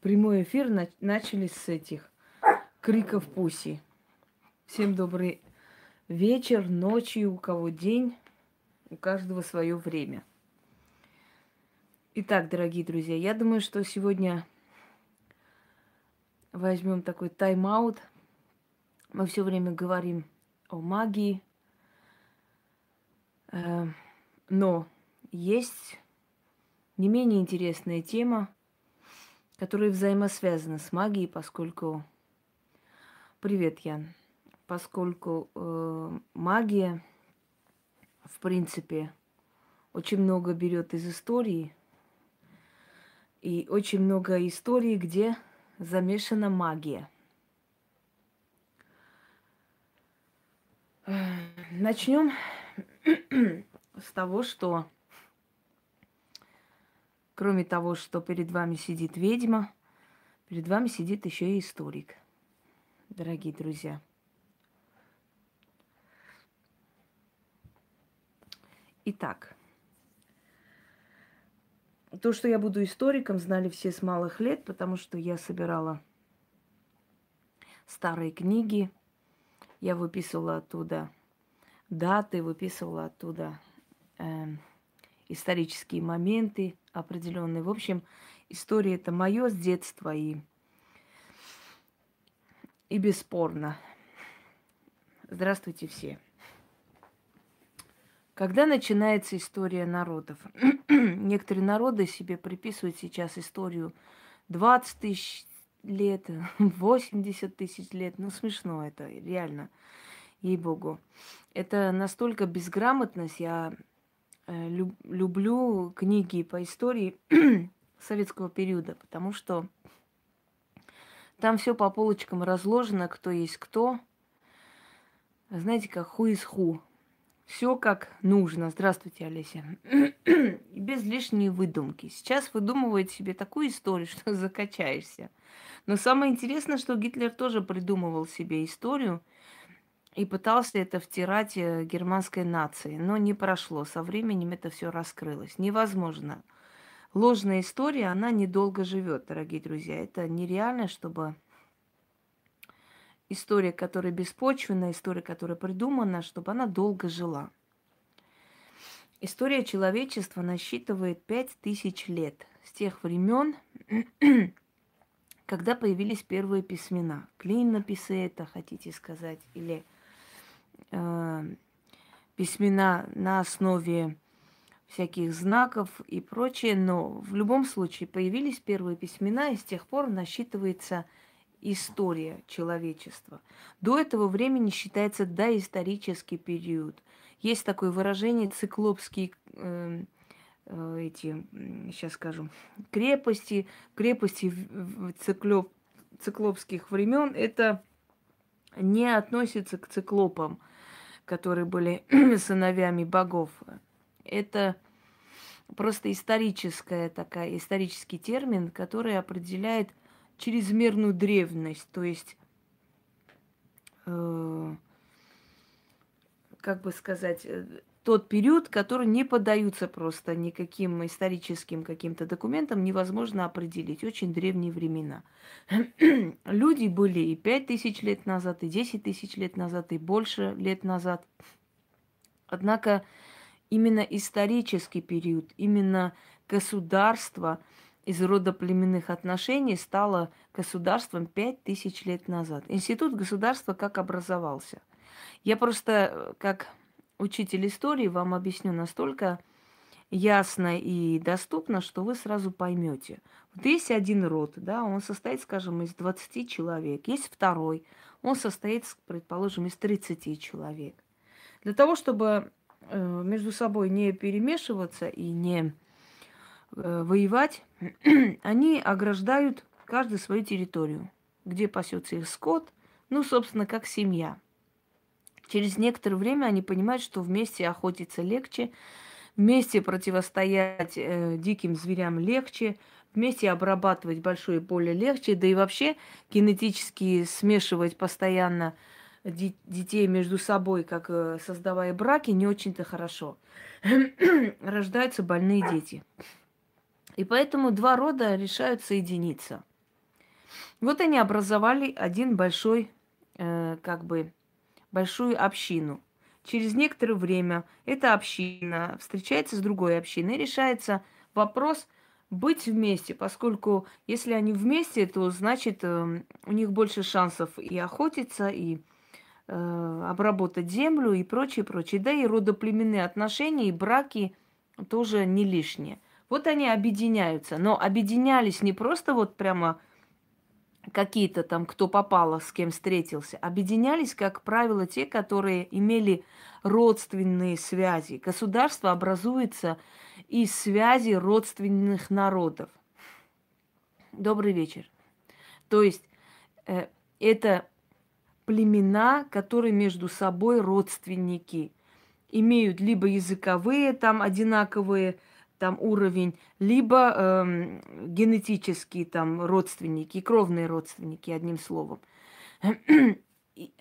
прямой эфир на- начали с этих криков пуси. Всем добрый вечер, ночи, у кого день, у каждого свое время. Итак, дорогие друзья, я думаю, что сегодня возьмем такой тайм-аут. Мы все время говорим о магии, э, но есть не менее интересная тема, которая взаимосвязана с магией, поскольку... Привет, Ян. Поскольку э, магия, в принципе, очень много берет из истории, и очень много историй, где замешана магия. Начнем с того, что кроме того, что перед вами сидит ведьма, перед вами сидит еще и историк, дорогие друзья. Итак, то, что я буду историком, знали все с малых лет, потому что я собирала старые книги, я выписывала оттуда даты, выписывала оттуда э, исторические моменты определенные. В общем, история это мое с детства и, и бесспорно. Здравствуйте все. Когда начинается история народов? Некоторые народы себе приписывают сейчас историю 20 тысяч лет, 80 тысяч лет. Ну, смешно это, реально, ей-богу. Это настолько безграмотность. Я люблю книги по истории советского периода, потому что там все по полочкам разложено, кто есть кто. Знаете, как ху из ху. Все как нужно. Здравствуйте, Олеся. Без лишней выдумки. Сейчас выдумывает себе такую историю, что закачаешься. Но самое интересное, что Гитлер тоже придумывал себе историю и пытался это втирать э, германской нации. Но не прошло. Со временем это все раскрылось. Невозможно. Ложная история, она недолго живет, дорогие друзья. Это нереально, чтобы история, которая беспочвенная, история, которая придумана, чтобы она долго жила. История человечества насчитывает пять тысяч лет с тех времен, когда появились первые письмена. Клинописы это, хотите сказать, или письмена на основе всяких знаков и прочее, но в любом случае появились первые письмена, и с тех пор насчитывается история человечества. До этого времени считается доисторический период. Есть такое выражение циклопские э, э, эти, сейчас скажу, крепости, крепости циклоп, циклопских времен. Это не относится к циклопам, которые были сыновьями богов. Это просто историческая такая, исторический термин, который определяет чрезмерную древность, то есть, э, как бы сказать, э, тот период, который не поддаются просто никаким историческим каким-то документам, невозможно определить. Очень древние времена. Люди были и пять тысяч лет назад, и десять тысяч лет назад, и больше лет назад. Однако именно исторический период, именно государство – из рода племенных отношений стало государством пять тысяч лет назад. Институт государства как образовался? Я просто, э, как учитель истории, вам объясню настолько ясно и доступно, что вы сразу поймете. Вот есть один род, да, он состоит, скажем, из 20 человек. Есть второй, он состоит, предположим, из 30 человек. Для того, чтобы э, между собой не перемешиваться и не Э, воевать, они ограждают каждую свою территорию, где пасется их скот, ну, собственно, как семья. Через некоторое время они понимают, что вместе охотиться легче, вместе противостоять э, диким зверям легче, вместе обрабатывать большое поле легче, да и вообще генетически смешивать постоянно детей между собой, как э, создавая браки, не очень-то хорошо. Рождаются больные дети. И поэтому два рода решают соединиться. Вот они образовали один большой, э, как бы, большую общину. Через некоторое время эта община встречается с другой общиной, решается вопрос быть вместе, поскольку если они вместе, то значит э, у них больше шансов и охотиться, и э, обработать землю и прочее, прочее. Да и родоплеменные отношения и браки тоже не лишние. Вот они объединяются, но объединялись не просто вот прямо какие-то там, кто попало, с кем встретился, объединялись, как правило, те, которые имели родственные связи. Государство образуется из связи родственных народов. Добрый вечер. То есть э, это племена, которые между собой родственники, имеют либо языковые там одинаковые там уровень, либо э, генетические там родственники, кровные родственники, одним словом.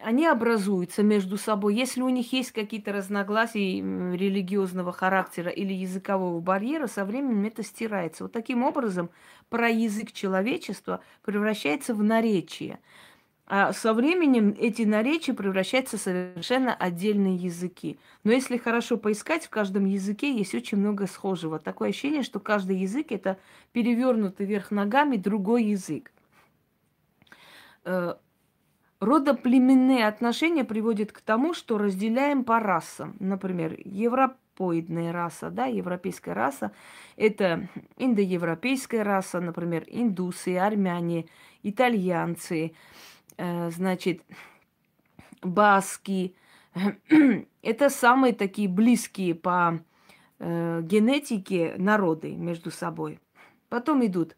Они образуются между собой. Если у них есть какие-то разногласия религиозного характера или языкового барьера, со временем это стирается. Вот таким образом про язык человечества превращается в наречие. А со временем эти наречия превращаются в совершенно отдельные языки. Но если хорошо поискать, в каждом языке есть очень много схожего. Такое ощущение, что каждый язык это перевернутый вверх ногами другой язык. Э, родоплеменные отношения приводят к тому, что разделяем по расам. Например, европоидная раса, да, европейская раса, это индоевропейская раса, например, индусы, армяне, итальянцы, значит, баски. Это самые такие близкие по э, генетике народы между собой. Потом идут,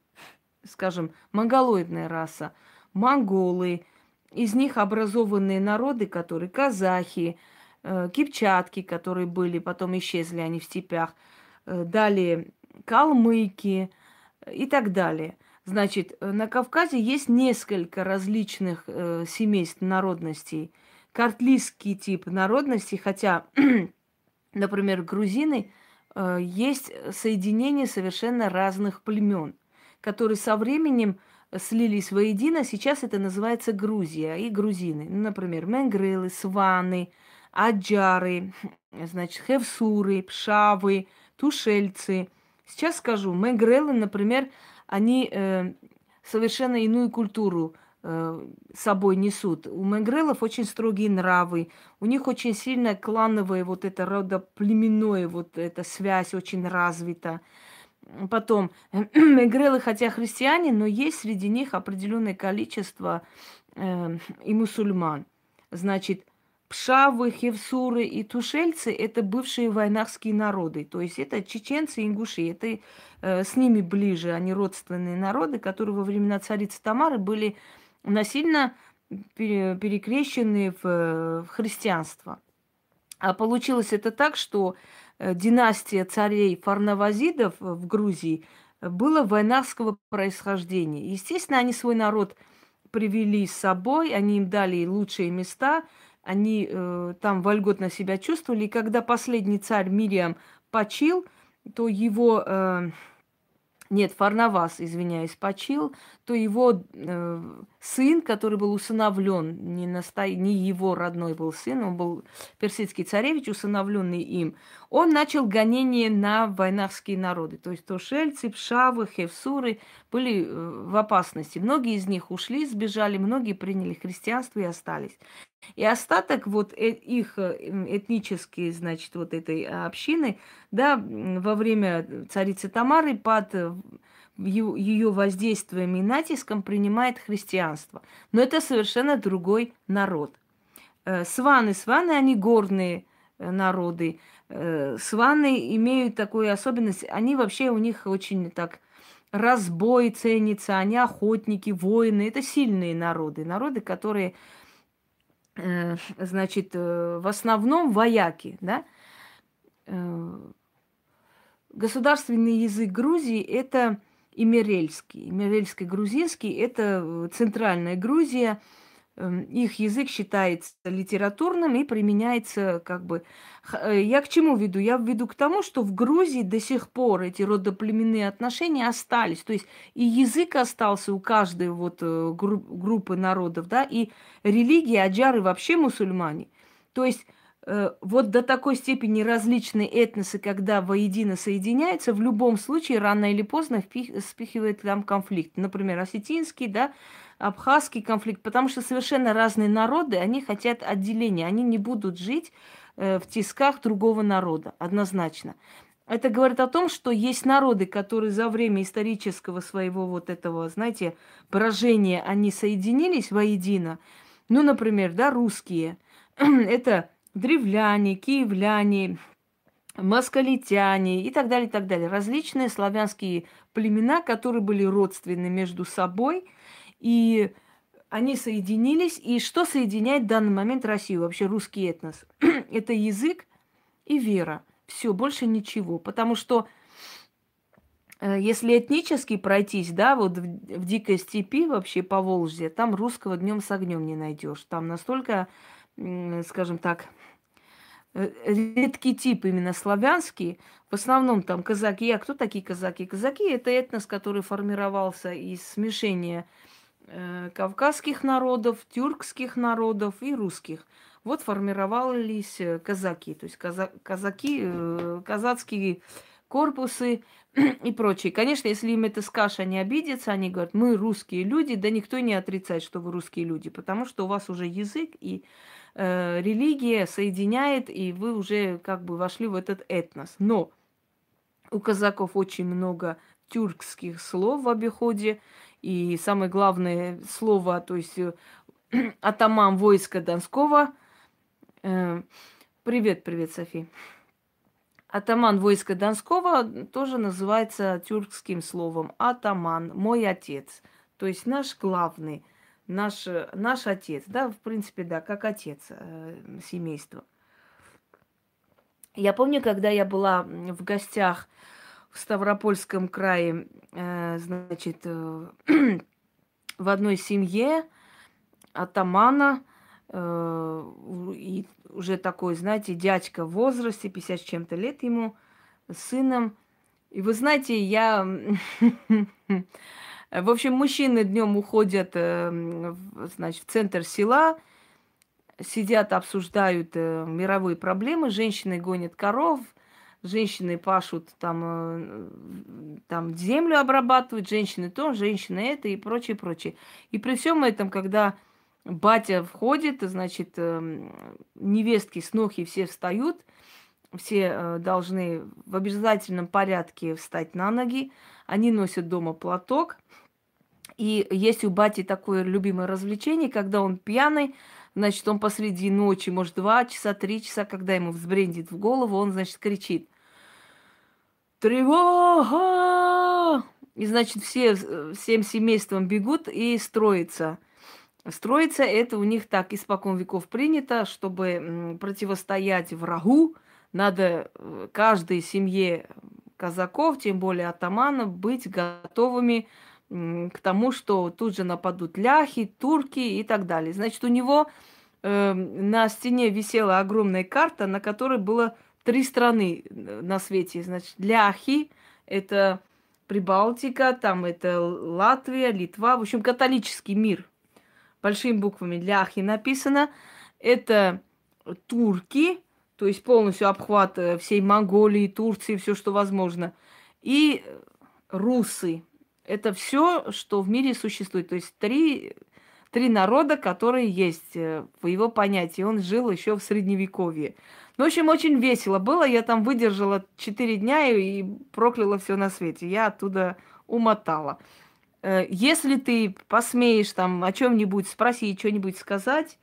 скажем, монголоидная раса, монголы, из них образованные народы, которые казахи, э, кипчатки, которые были, потом исчезли они в степях, э, далее калмыки и так далее – Значит, э, на Кавказе есть несколько различных э, семейств народностей. Картлийский тип народности, хотя, например, грузины, э, есть соединение совершенно разных племен, которые со временем слились воедино. Сейчас это называется Грузия и грузины. Ну, например, менгрелы, сваны, аджары, значит, хевсуры, пшавы, тушельцы. Сейчас скажу, менгрелы, например, они э, совершенно иную культуру э, собой несут. У мегрелов очень строгие нравы, у них очень сильно клановое вот это родоплеменное, вот эта связь очень развита. Потом, мегрелы, хотя христиане, но есть среди них определенное количество э, и мусульман. Значит, Пшавы, хевсуры и тушельцы – это бывшие войнахские народы. То есть это чеченцы ингуши. Это э, с ними ближе, они родственные народы, которые во времена царицы Тамары были насильно пере, перекрещены в, в христианство. А получилось это так, что э, династия царей фарнавазидов в Грузии была войнахского происхождения. Естественно, они свой народ привели с собой, они им дали лучшие места – они э, там вольготно себя чувствовали. И когда последний царь Мириам почил, то его э, нет, Фарнавас, извиняюсь, почил, то его э, сын, который был усыновлен, не, насто... не его родной был сын, он был персидский царевич, усыновленный им, он начал гонение на войнахские народы. То есть тушельцы, пшавы, хевсуры были э, в опасности. Многие из них ушли, сбежали, многие приняли христианство и остались. И остаток вот э, их э, этнические, значит, вот этой общины, да, во время царицы Тамары под э, ее воздействием и натиском принимает христианство. Но это совершенно другой народ. Сваны, сваны, они горные народы. Сваны имеют такую особенность, они вообще у них очень так разбой ценится, они охотники, воины. Это сильные народы, народы, которые Э, значит, э, в основном вояки, да. Э, государственный язык Грузии – это имерельский. Имерельский грузинский – это центральная Грузия, их язык считается литературным и применяется как бы... Э, я к чему веду? Я веду к тому, что в Грузии до сих пор эти родоплеменные отношения остались. То есть и язык остался у каждой вот э, группы народов, да, и религия, аджары вообще мусульмане. То есть Э, вот до такой степени различные этносы, когда воедино соединяются, в любом случае рано или поздно впихивает там конфликт. Например, осетинский, да, абхазский конфликт, потому что совершенно разные народы, они хотят отделения, они не будут жить э, в тисках другого народа, однозначно. Это говорит о том, что есть народы, которые за время исторического своего вот этого, знаете, поражения, они соединились воедино. Ну, например, да, русские. Это древляне, киевляне, москалитяне и так далее, и так далее. Различные славянские племена, которые были родственны между собой, и они соединились. И что соединяет в данный момент Россию, вообще русский этнос? Это язык и вера. Все, больше ничего. Потому что э, если этнически пройтись, да, вот в, в дикой степи вообще по Волжье, там русского днем с огнем не найдешь. Там настолько, скажем так, Э, редкий тип именно славянский. В основном там казаки. А кто такие казаки? Казаки – это этнос, который формировался из смешения кавказских народов, тюркских народов и русских. Вот формировались э, казаки, то есть каза- казаки, э, казацкие корпусы и прочее. Конечно, если им это скажешь, они обидятся, они говорят, мы русские люди, да никто не отрицает, что вы русские люди, потому что у вас уже язык и э, религия соединяет, и вы уже как бы вошли в этот этнос. Но у казаков очень много тюркских слов в обиходе, и самое главное слово, то есть э, атаман войска Донского. Э, привет, привет, Софи. Атаман войска Донского тоже называется тюркским словом атаман, мой отец. То есть наш главный наш, наш отец, да, в принципе, да, как отец э, семейства. Я помню, когда я была в гостях в Ставропольском крае, э, значит, э, в одной семье атамана, э, и уже такой, знаете, дядька в возрасте, 50 с чем-то лет ему, сыном. И вы знаете, я В общем, мужчины днем уходят, значит, в центр села, сидят, обсуждают мировые проблемы, женщины гонят коров, женщины пашут там, э, там землю обрабатывают, женщины то, женщины это и прочее, прочее. И при всем этом, когда батя входит, значит, невестки, снохи все встают, все должны в обязательном порядке встать на ноги, они носят дома платок, и есть у бати такое любимое развлечение, когда он пьяный, значит, он посреди ночи, может, два часа, три часа, когда ему взбрендит в голову, он, значит, кричит «Тревога!» И, значит, все всем семейством бегут и строятся. Строится это у них так испокон веков принято, чтобы противостоять врагу, надо э, каждой семье казаков, тем более атаманов, быть готовыми к тому, что тут же нападут ляхи, турки и так далее. Значит, у него э, на стене висела огромная карта, на которой было три страны э, на свете. Значит, ляхи – это Прибалтика, там это Латвия, Литва, в общем, католический мир. Большими буквами ляхи написано. Это турки, то есть полностью обхват э, всей Монголии, Турции, все, что возможно. И русы, это все, что в мире существует. То есть три, три народа, которые есть э, в его понятии. Он жил еще в Средневековье. Ну, в общем, очень весело было. Я там выдержала четыре дня и прокляла все на свете. Я оттуда умотала. Э, если ты посмеешь там о чем-нибудь спросить, что-нибудь сказать,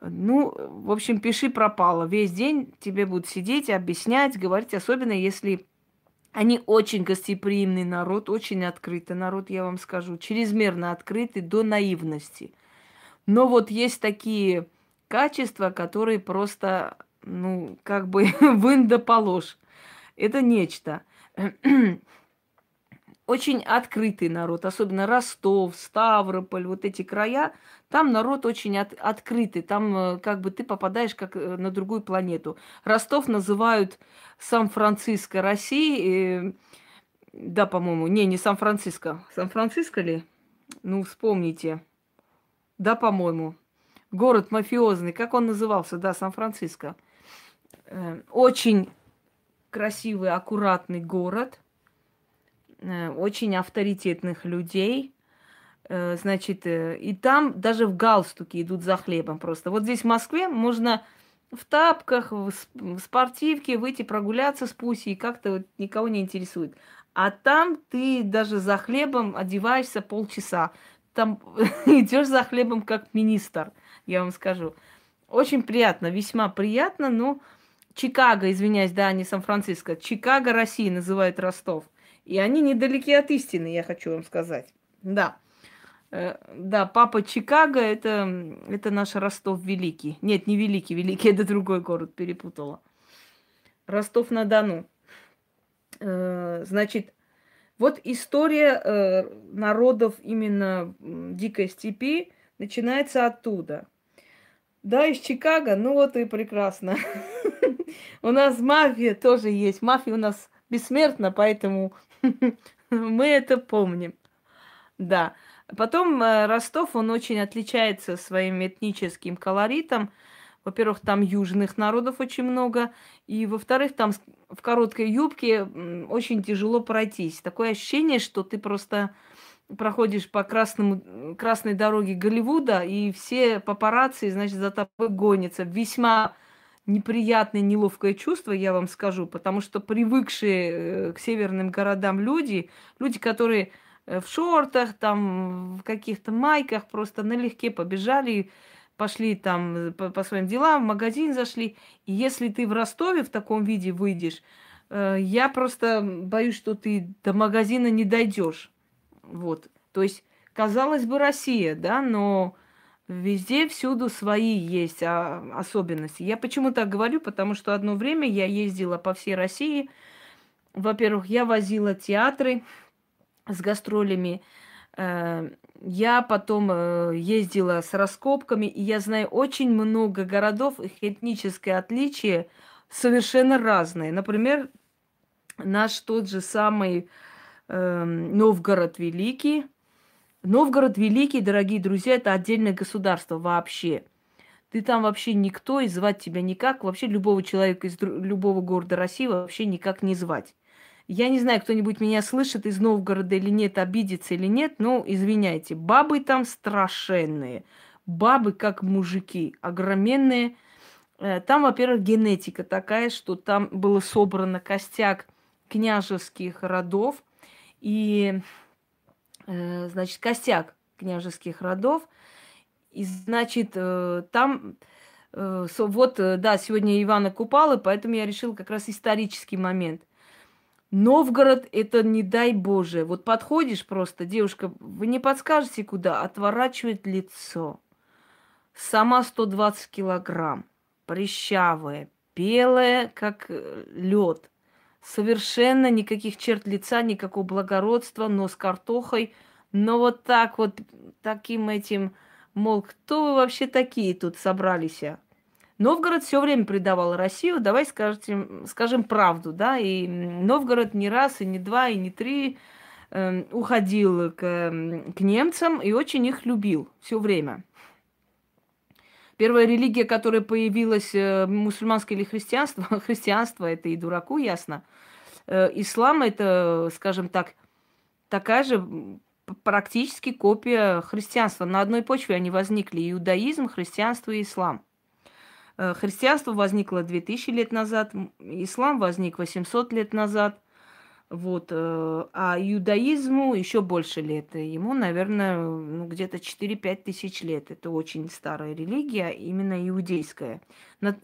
ну, в общем, пиши пропало. Весь день тебе будут сидеть, объяснять, говорить, особенно если они очень гостеприимный народ, очень открытый народ, я вам скажу, чрезмерно открытый до наивности. Но вот есть такие качества, которые просто, ну, как бы в индополож. Это нечто. Очень открытый народ, особенно Ростов, Ставрополь, вот эти края, там народ очень от, открытый, там э, как бы ты попадаешь как э, на другую планету. Ростов называют Сан-Франциско России, да, по-моему, не, не Сан-Франциско. Сан-Франциско ли? Ну, вспомните. Да, по-моему. Город мафиозный. Как он назывался? Да, Сан-Франциско. Э, очень красивый, аккуратный город. Э, очень авторитетных людей. Э, значит, и там даже в галстуке идут за хлебом просто. Вот здесь в Москве можно в тапках, в спортивке выйти прогуляться с Пусей, и как-то вот никого не интересует. А там ты даже за хлебом одеваешься полчаса. Там идешь за хлебом как министр, я вам скажу. Очень приятно, весьма приятно, но Чикаго, извиняюсь, да, не Сан-Франциско. Чикаго России называют Ростов. И они недалеки от истины, я хочу вам сказать. Да. Э, да, папа Чикаго это, это наш Ростов Великий. Нет, не Великий, Великий это другой город, перепутала. Ростов-на-Дону. Э, значит, вот история э, народов именно дикой степи начинается оттуда. Да, из Чикаго, ну вот и прекрасно. У нас мафия тоже есть. Мафия у нас бессмертна, поэтому мы это помним. Да. Потом э, Ростов, он очень отличается своим этническим колоритом. Во-первых, там южных народов очень много. И, во-вторых, там в короткой юбке очень тяжело пройтись. Такое ощущение, что ты просто проходишь по красному, красной дороге Голливуда, и все папарацци, значит, за тобой гонятся. Весьма неприятное, неловкое чувство, я вам скажу, потому что привыкшие э, к северным городам люди, люди, которые э, в шортах, там, в каких-то майках просто налегке побежали, пошли там э, по, по своим делам, в магазин зашли. И если ты в Ростове в таком виде выйдешь, я просто боюсь, что ты до магазина не дойдешь. Вот. То есть, казалось бы, Россия, да, но везде, всюду свои есть а, особенности. Я почему так говорю? Потому что одно время я ездила по всей России. Во-первых, я возила театры с гастролями. Э, я потом э, ездила с раскопками, и я знаю очень много городов, их этническое отличие совершенно разные. Например, наш тот же самый э, Новгород Великий. Новгород Великий, дорогие друзья, это отдельное государство вообще. Ты там вообще никто, и звать тебя никак. Вообще любого человека из любого города России вообще никак не звать. Я не знаю, кто-нибудь меня слышит из Новгорода или нет, обидится или нет, но извиняйте. Бабы там страшенные. Бабы как мужики, огроменные. Э, там, во-первых, генетика такая, что там было собрано костяк княжеских родов. И, значит, костяк княжеских родов. И, значит, э, там вот, да, сегодня Ивана Купалы, поэтому я решила как раз исторический момент – Новгород – это не дай Боже. Вот подходишь просто, девушка, вы не подскажете, куда? Отворачивает лицо. Сама 120 килограмм, прыщавая, белая, как э, лед. Совершенно никаких черт лица, никакого благородства, но с картохой. Но вот так вот, таким этим, мол, кто вы вообще такие тут собрались? Новгород все время предавал Россию, давай скажем, скажем правду, да, и Новгород не раз, и не два, и не три э, уходил к, к немцам и очень их любил все время. Первая религия, которая появилась, э, мусульманское или христианство, христианство это и дураку ясно. Э, ислам это, скажем так, такая же практически копия христианства. На одной почве они возникли иудаизм, христианство и ислам. Э, христианство возникло 2000 лет назад, ислам возник 800 лет назад. Вот, э, а иудаизму еще больше лет. Ему, наверное, ну, где-то 4-5 тысяч лет. Это очень старая религия, именно иудейская.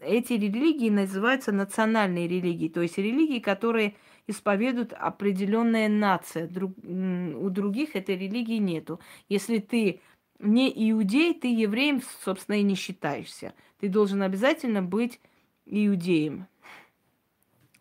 Эти религии называются национальные религии, то есть религии, которые исповедуют определенная нация. Друг, у других этой религии нету. Если ты не иудей, ты евреем, собственно, и не считаешься. Ты должен обязательно быть иудеем.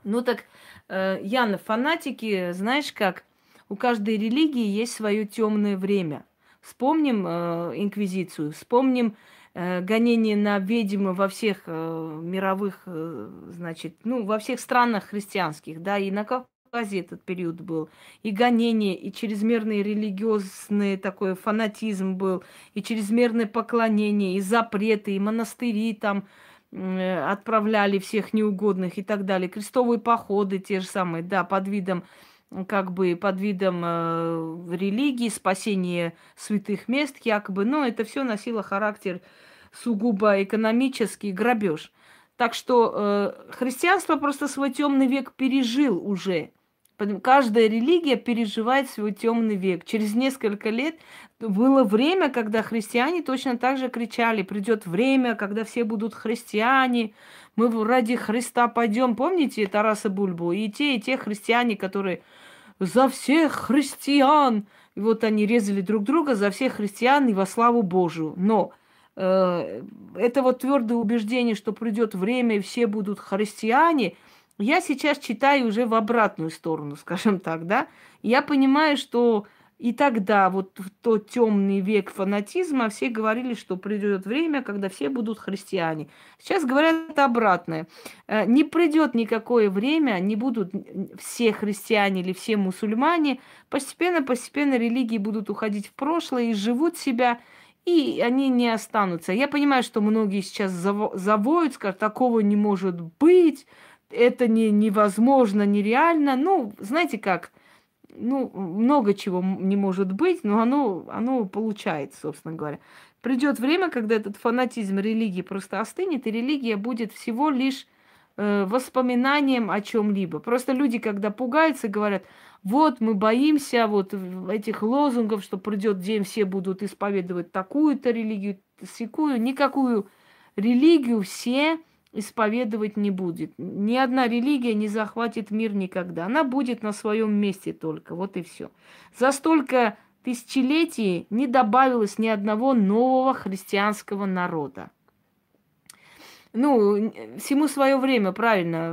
Ну так, э, Яна, фанатики, знаешь как, У каждой религии есть свое темное время. Вспомним э, инквизицию, вспомним гонение на ведьмы во всех э, мировых, э, значит, ну, во всех странах христианских, да, и на Кавказе этот период был, и гонение, и чрезмерный религиозный такой фанатизм был, и чрезмерное поклонение, и запреты, и монастыри там э, отправляли всех неугодных и так далее, крестовые походы те же самые, да, под видом как бы под видом э, религии, спасения святых мест, якобы, но это все носило характер сугубо экономический грабеж. Так что э, христианство просто свой темный век пережил уже. Каждая религия переживает свой темный век. Через несколько лет было время, когда христиане точно так же кричали: придет время, когда все будут христиане, мы ради Христа пойдем. Помните Тараса Бульбу? И те, и те христиане, которые за всех христиан. И вот они резали друг друга за всех христиан и во славу Божию. Но э, это вот твердое убеждение, что придет время и все будут христиане, я сейчас читаю уже в обратную сторону, скажем так, да. Я понимаю, что и тогда, вот в тот темный век фанатизма, все говорили, что придет время, когда все будут христиане. Сейчас говорят обратное. Э, не придет никакое время, не будут все христиане или все мусульмане. Постепенно-постепенно религии будут уходить в прошлое и живут себя, и они не останутся. Я понимаю, что многие сейчас завоют, скажут, такого не может быть, это не, невозможно, нереально. Ну, знаете как, ну, много чего не может быть, но оно, оно получается, собственно говоря. Придет время, когда этот фанатизм религии просто остынет, и религия будет всего лишь э, воспоминанием о чем-либо. Просто люди, когда пугаются, говорят, вот мы боимся вот этих лозунгов, что придет день, все будут исповедовать такую-то религию, секую, никакую религию все исповедовать не будет. Ни одна религия не захватит мир никогда. Она будет на своем месте только. Вот и все. За столько тысячелетий не добавилось ни одного нового христианского народа. Ну, всему свое время, правильно.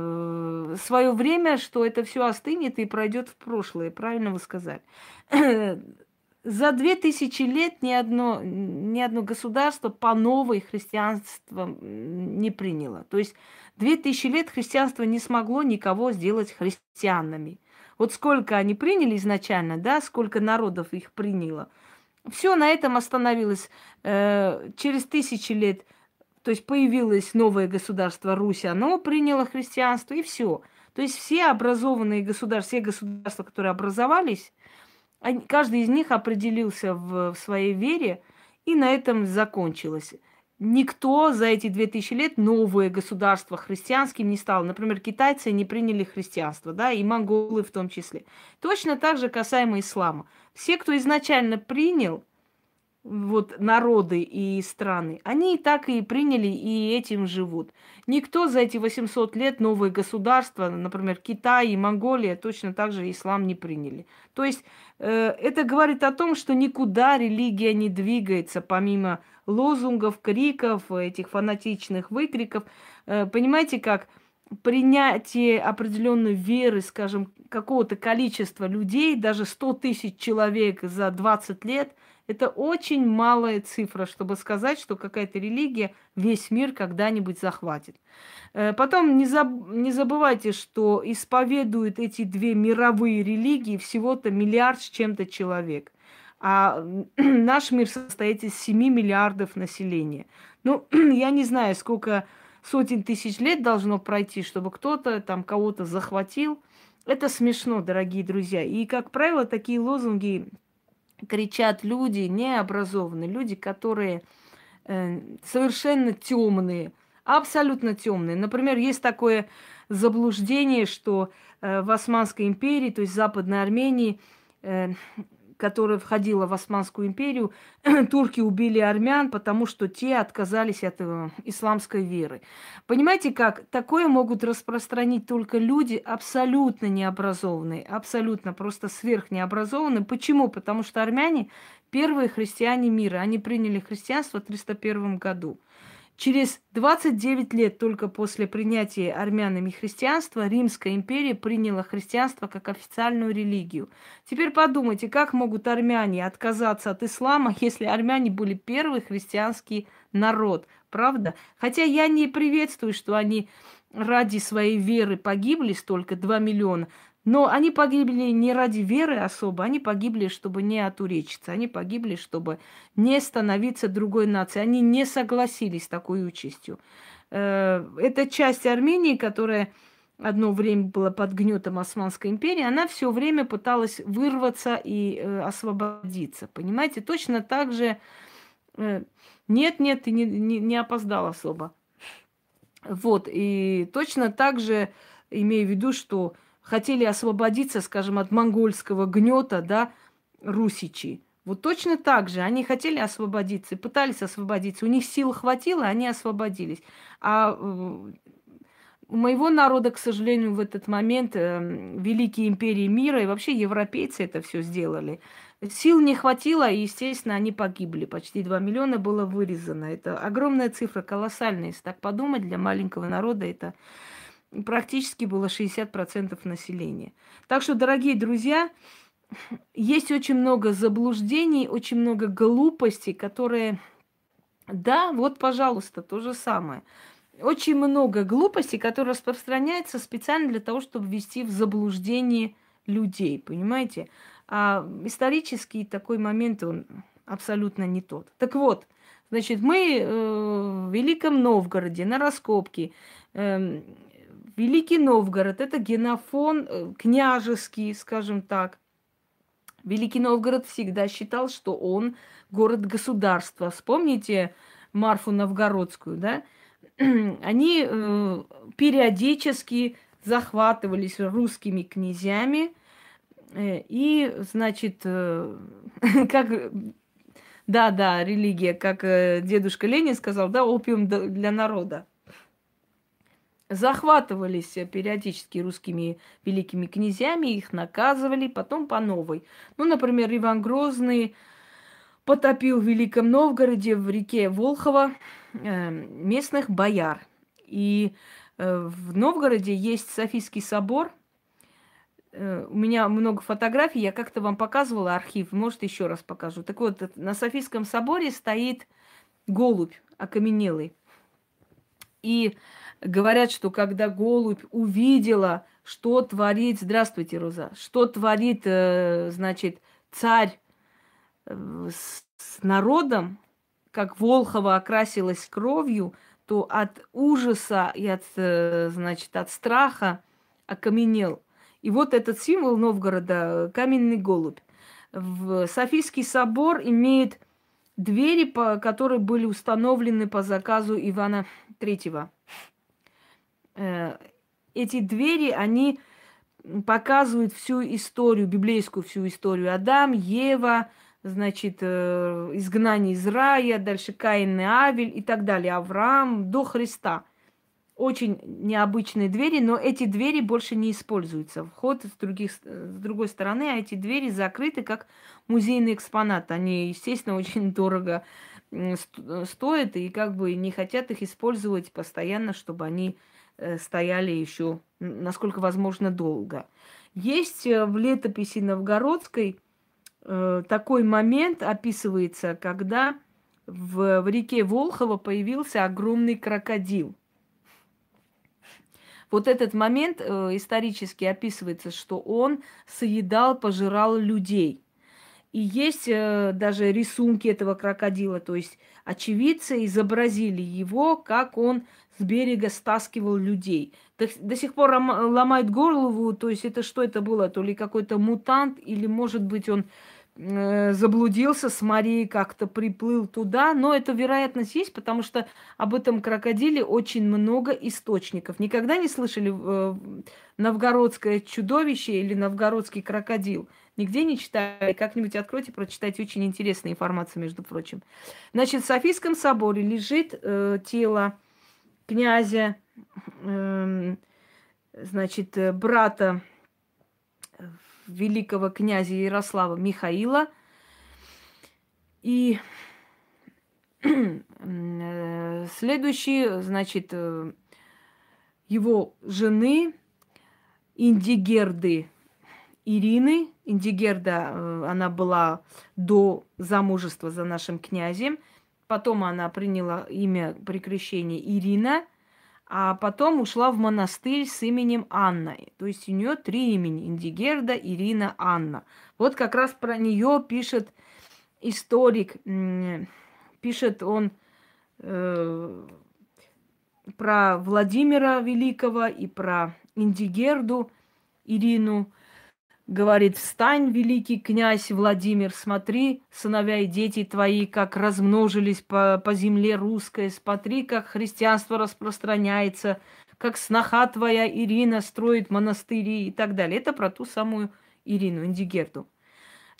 Э, свое время, что это все остынет и пройдет в прошлое. Правильно вы сказали. За две тысячи лет ни одно, ни одно государство по новой христианство не приняло. То есть две тысячи лет христианство не смогло никого сделать христианами. Вот сколько они приняли изначально, да, сколько народов их приняло. Все на этом остановилось. Э, через тысячи лет, то есть появилось новое государство Русь, оно приняло христианство, и все. То есть все образованные государства, все государства, которые образовались, они, каждый из них определился в, в своей вере, и на этом закончилось. Никто за эти две тысячи лет новое государство христианским не стал. Например, китайцы не приняли христианство, да, и монголы в том числе. Точно так же касаемо ислама. Все, кто изначально принял, вот народы и страны, они и так и приняли, и этим живут. Никто за эти 800 лет новые государства, например, Китай и Монголия, точно так же ислам не приняли. То есть э, это говорит о том, что никуда религия не двигается, помимо лозунгов, криков, этих фанатичных выкриков. Э, понимаете, как принятие определенной веры, скажем, какого-то количества людей, даже 100 тысяч человек за 20 лет – это очень малая цифра, чтобы сказать, что какая-то религия весь мир когда-нибудь захватит. Э, потом не, заб, не забывайте, что исповедуют эти две мировые религии всего-то миллиард с чем-то человек. А наш мир состоит из 7 миллиардов населения. Ну, я не знаю, сколько сотен тысяч лет должно пройти, чтобы кто-то там кого-то захватил. Это смешно, дорогие друзья. И, как правило, такие лозунги кричат люди необразованные, люди, которые э, совершенно темные, абсолютно темные. Например, есть такое заблуждение, что э, в Османской империи, то есть Западной Армении, э, которая входила в Османскую империю, турки убили армян, потому что те отказались от э, исламской веры. Понимаете как? Такое могут распространить только люди абсолютно необразованные, абсолютно просто сверхнеобразованные. Почему? Потому что армяне первые христиане мира. Они приняли христианство в 301 году. Через 29 лет только после принятия армянами христианства Римская империя приняла христианство как официальную религию. Теперь подумайте, как могут армяне отказаться от ислама, если армяне были первый христианский народ, правда? Хотя я не приветствую, что они ради своей веры погибли столько, 2 миллиона. Но они погибли не ради веры особо, они погибли, чтобы не отуречиться, они погибли, чтобы не становиться другой нацией. Они не согласились с такой участью. Э, эта часть Армении, которая одно время была под гнетом Османской империи, она все время пыталась вырваться и э, освободиться. Понимаете, точно так же... Э, нет, нет, ты не, не, не опоздал особо. Вот, и точно так же имею в виду, что хотели освободиться, скажем, от монгольского гнета, да, русичи. Вот точно так же они хотели освободиться, пытались освободиться. У них сил хватило, они освободились. А э, у моего народа, к сожалению, в этот момент э, великие империи мира и вообще европейцы это все сделали. Сил не хватило, и, естественно, они погибли. Почти 2 миллиона было вырезано. Это огромная цифра, колоссальная. Если так подумать, для маленького народа это практически было 60% населения. Так что, дорогие друзья, есть очень много заблуждений, очень много глупостей, которые... Да, вот, пожалуйста, то же самое. Очень много глупостей, которые распространяются специально для того, чтобы ввести в заблуждение людей, понимаете? А исторический такой момент, он абсолютно не тот. Так вот, значит, мы э, в Великом Новгороде на раскопке э, Великий Новгород – это генофон э, княжеский, скажем так. Великий Новгород всегда считал, что он город-государства. Вспомните Марфу Новгородскую, да? Они э, периодически захватывались русскими князьями, э, и, значит, э, как да, да, религия, как э, дедушка Ленин сказал, да, опиум для народа захватывались периодически русскими великими князьями, их наказывали, потом по новой. Ну, например, Иван Грозный потопил в Великом Новгороде в реке Волхова э, местных бояр. И э, в Новгороде есть Софийский собор. Э, у меня много фотографий, я как-то вам показывала архив, может, еще раз покажу. Так вот, на Софийском соборе стоит голубь окаменелый. И Говорят, что когда голубь увидела, что творит, здравствуйте, Роза, что творит, э, значит, царь э, с, народом, как Волхова окрасилась кровью, то от ужаса и от, э, значит, от страха окаменел. И вот этот символ Новгорода, каменный голубь. В Софийский собор имеет двери, которые были установлены по заказу Ивана Третьего. Э, эти двери, они показывают всю историю, библейскую всю историю. Адам, Ева, значит, э, изгнание из рая, дальше Каин и Авель и так далее, Авраам до Христа. Очень необычные двери, но эти двери больше не используются. Вход с, других, с другой стороны, а эти двери закрыты как музейный экспонат. Они, естественно, очень дорого стоят и как бы не хотят их использовать постоянно, чтобы они Э, стояли еще, насколько возможно, долго. Есть э, в летописи новгородской э, такой момент описывается, когда в, в реке Волхова появился огромный крокодил. Вот этот момент э, исторически описывается, что он съедал, пожирал людей. И есть э, даже рисунки этого крокодила, то есть очевидцы изобразили его, как он с берега стаскивал людей. До, до сих пор ломает голову, то есть это что это было, то ли какой-то мутант, или, может быть, он э, заблудился с морей, как-то приплыл туда, но эта вероятность есть, потому что об этом крокодиле очень много источников. Никогда не слышали э, новгородское чудовище или новгородский крокодил? Нигде не читали. Как-нибудь откройте, прочитайте. Очень интересная информация, между прочим. Значит, в Софийском соборе лежит э, тело князя, э, значит, э, брата великого князя Ярослава Михаила. И э, Следующий, значит, э, его жены Индигерды Ирины. Индигерда, она была до замужества за нашим князем. Потом она приняла имя при крещении Ирина, а потом ушла в монастырь с именем Анна. То есть у нее три имени. Индигерда, Ирина, Анна. Вот как раз про нее пишет историк, пишет он э, про Владимира Великого и про Индигерду Ирину. Говорит, встань, великий князь Владимир, смотри, сыновья и дети твои, как размножились по, по земле русской, смотри, как христианство распространяется, как сноха твоя Ирина строит монастыри и так далее. Это про ту самую Ирину Индигерду.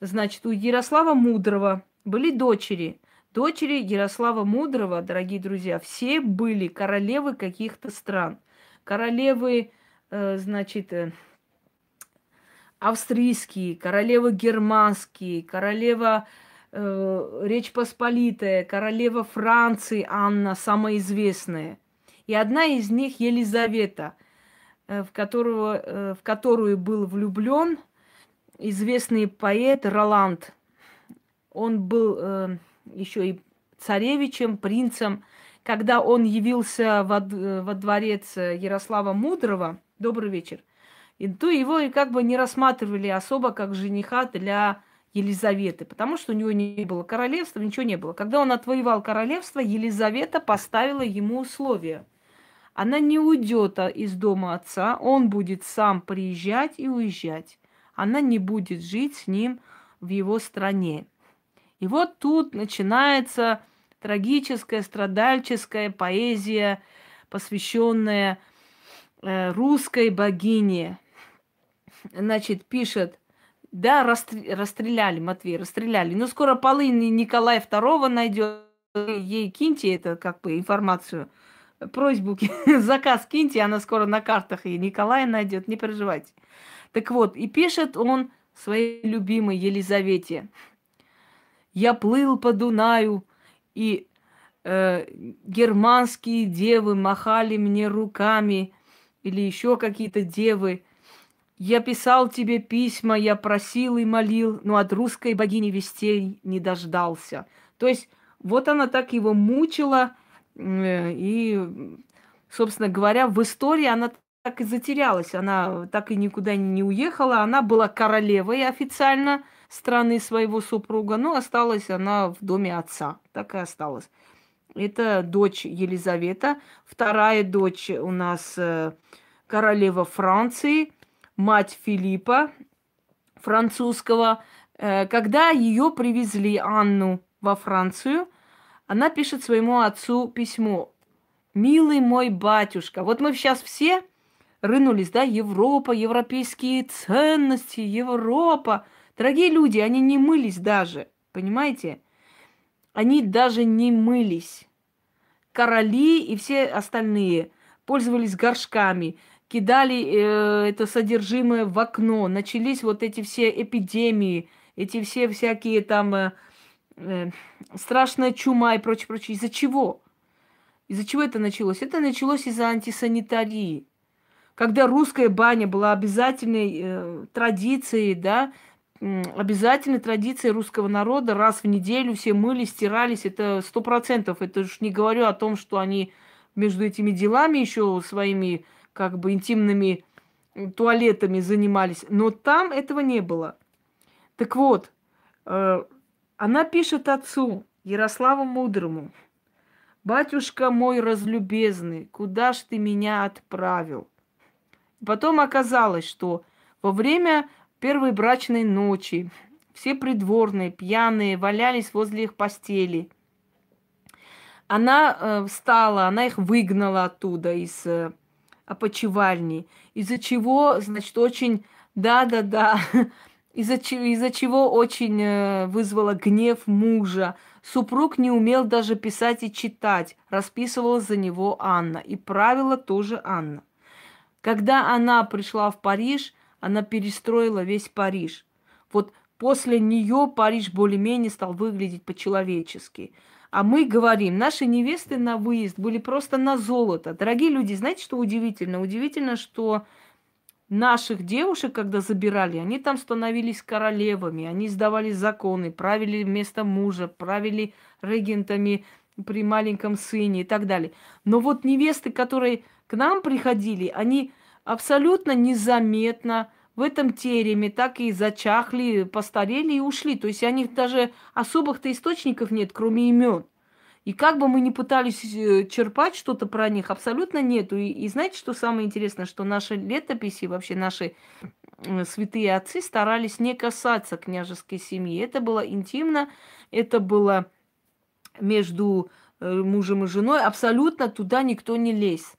Значит, у Ярослава Мудрого были дочери. Дочери Ярослава Мудрого, дорогие друзья, все были королевы каких-то стран. Королевы, э, значит, э, австрийские, королева германские, королева э, Речь Посполитая, королева Франции Анна, самая известная. И одна из них Елизавета, э, в, которого, э, в которую был влюблен известный поэт Роланд. Он был э, еще и царевичем, принцем. Когда он явился во, во дворец Ярослава Мудрого, добрый вечер, и то его и как бы не рассматривали особо как жениха для Елизаветы, потому что у него не было королевства, ничего не было. Когда он отвоевал королевство, Елизавета поставила ему условия. Она не уйдет из дома отца, он будет сам приезжать и уезжать. Она не будет жить с ним в его стране. И вот тут начинается трагическая, страдальческая поэзия, посвященная э, русской богине значит, пишет, да, расстреляли, Матвей, расстреляли. Но скоро полыни Николая II найдет. Ей киньте это, как бы, информацию. Просьбу, заказ киньте, она скоро на картах и Николая найдет, не переживайте. Так вот, и пишет он своей любимой Елизавете. Я плыл по Дунаю, и э, германские девы махали мне руками, или еще какие-то девы. Я писал тебе письма, я просил и молил, но от русской богини вестей не дождался. То есть вот она так его мучила, э, и, собственно говоря, в истории она так и затерялась. Она так и никуда не уехала. Она была королевой официально страны своего супруга, но осталась она в доме отца. Так и осталась. Это дочь Елизавета. Вторая дочь у нас э, королева Франции – мать Филиппа французского, э, когда ее привезли, Анну, во Францию, она пишет своему отцу письмо. «Милый мой батюшка, вот мы сейчас все рынулись, да, Европа, европейские ценности, Европа. Дорогие люди, они не мылись даже, понимаете? Они даже не мылись. Короли и все остальные пользовались горшками – кидали э, это содержимое в окно, начались вот эти все эпидемии, эти все всякие там э, э, страшная чума и прочее, прочее. Из-за чего? Из-за чего это началось? Это началось из-за антисанитарии. Когда русская баня была обязательной э, традицией, да, обязательной традицией русского народа, раз в неделю все мыли, стирались, это сто процентов. Это уж не говорю о том, что они между этими делами еще своими как бы интимными туалетами занимались, но там этого не было. Так вот, э, она пишет отцу, Ярославу Мудрому, «Батюшка мой разлюбезный, куда ж ты меня отправил?» Потом оказалось, что во время первой брачной ночи все придворные, пьяные, валялись возле их постели. Она э, встала, она их выгнала оттуда из э, опочивальни, из-за чего, значит, очень, да-да-да, из-за из чего очень э, вызвало гнев мужа. Супруг не умел даже писать и читать, расписывала за него Анна, и правила тоже Анна. Когда она пришла в Париж, она перестроила весь Париж. Вот После нее Париж более-менее стал выглядеть по-человечески. А мы говорим, наши невесты на выезд были просто на золото. Дорогие люди, знаете, что удивительно? Удивительно, что наших девушек, когда забирали, они там становились королевами, они сдавали законы, правили вместо мужа, правили регентами при маленьком сыне и так далее. Но вот невесты, которые к нам приходили, они абсолютно незаметно в этом тереме так и зачахли, постарели и ушли. То есть у них даже особых-то источников нет, кроме имен. И как бы мы ни пытались э, черпать что-то про них, абсолютно нету. И, и знаете, что самое интересное, что наши летописи, вообще наши святые отцы старались не касаться княжеской семьи. Это было интимно, это было между э, мужем и женой, абсолютно туда никто не лез.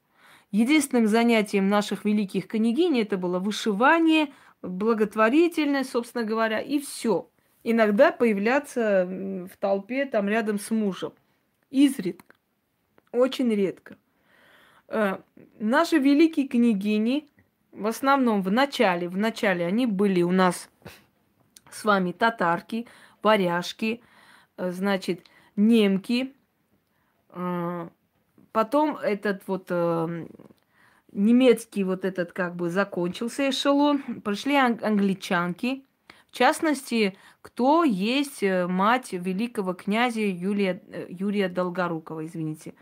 Единственным занятием наших великих княгинь это было вышивание, благотворительность, собственно говоря, и все. Иногда появляться в толпе там рядом с мужем. Изредка. Очень редко. Э, наши великие княгини, в основном в начале, в начале они были у нас с вами татарки, варяжки, э, значит, немки, э, потом этот вот немецкий вот этот как бы закончился эшелон, пришли англичанки, в частности, кто есть э, мать великого князя Юлия, э, Юрия Долгорукова, извините.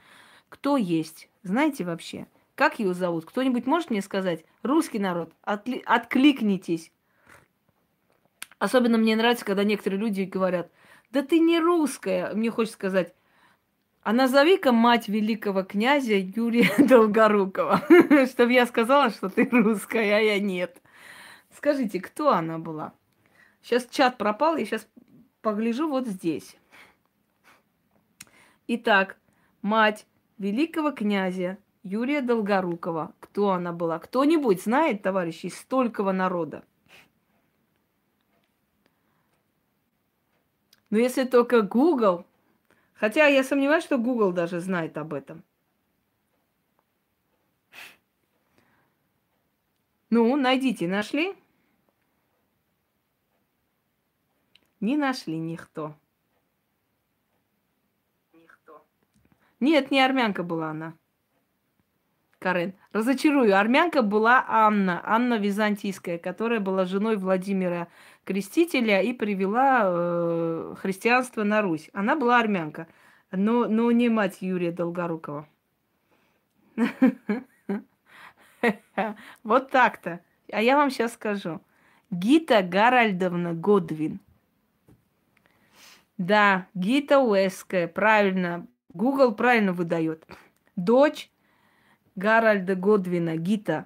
Кто есть? Знаете вообще? Как ее зовут? Кто-нибудь может мне сказать? Русский народ, отли- откликнитесь. Особенно мне нравится, когда некоторые люди говорят, да ты не русская. Мне хочется сказать, а назови-ка мать великого князя Юрия Долгорукова, чтобы я сказала, что ты русская, а я нет. Скажите, кто она была? Сейчас чат пропал, я сейчас погляжу вот здесь. Итак, мать великого князя Юрия Долгорукова. Кто она была? Кто-нибудь знает, товарищи, из столького народа? Но если только Google, хотя я сомневаюсь, что Google даже знает об этом. Ну, найдите, нашли? Не нашли никто. Никто. Нет, не армянка была она. Карен. Разочарую. Армянка была Анна. Анна Византийская, которая была женой Владимира Крестителя и привела э, христианство на Русь. Она была армянка, но, но не мать Юрия Долгорукова. Вот так-то. А я вам сейчас скажу. Гита Гаральдовна Годвин – да, Гита Уэская, правильно. Google правильно выдает. Дочь Гарольда Годвина, Гита,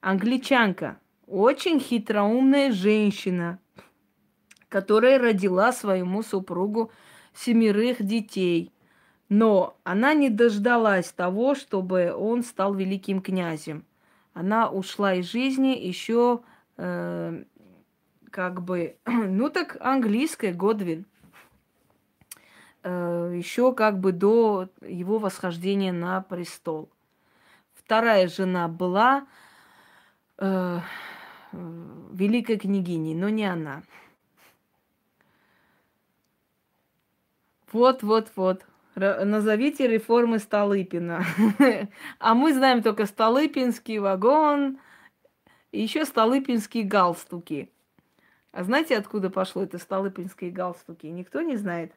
англичанка, очень хитроумная женщина, которая родила своему супругу семерых детей. Но она не дождалась того, чтобы он стал великим князем. Она ушла из жизни еще э, как бы, ну так английская, Годвин. Э, еще как бы до его восхождения на престол. Вторая жена была э, великой княгиней, но не она. Вот, вот, вот. Назовите реформы Столыпина. А мы знаем только Столыпинский вагон и еще Столыпинские галстуки. А знаете, откуда пошло это Столыпинские галстуки? Никто не знает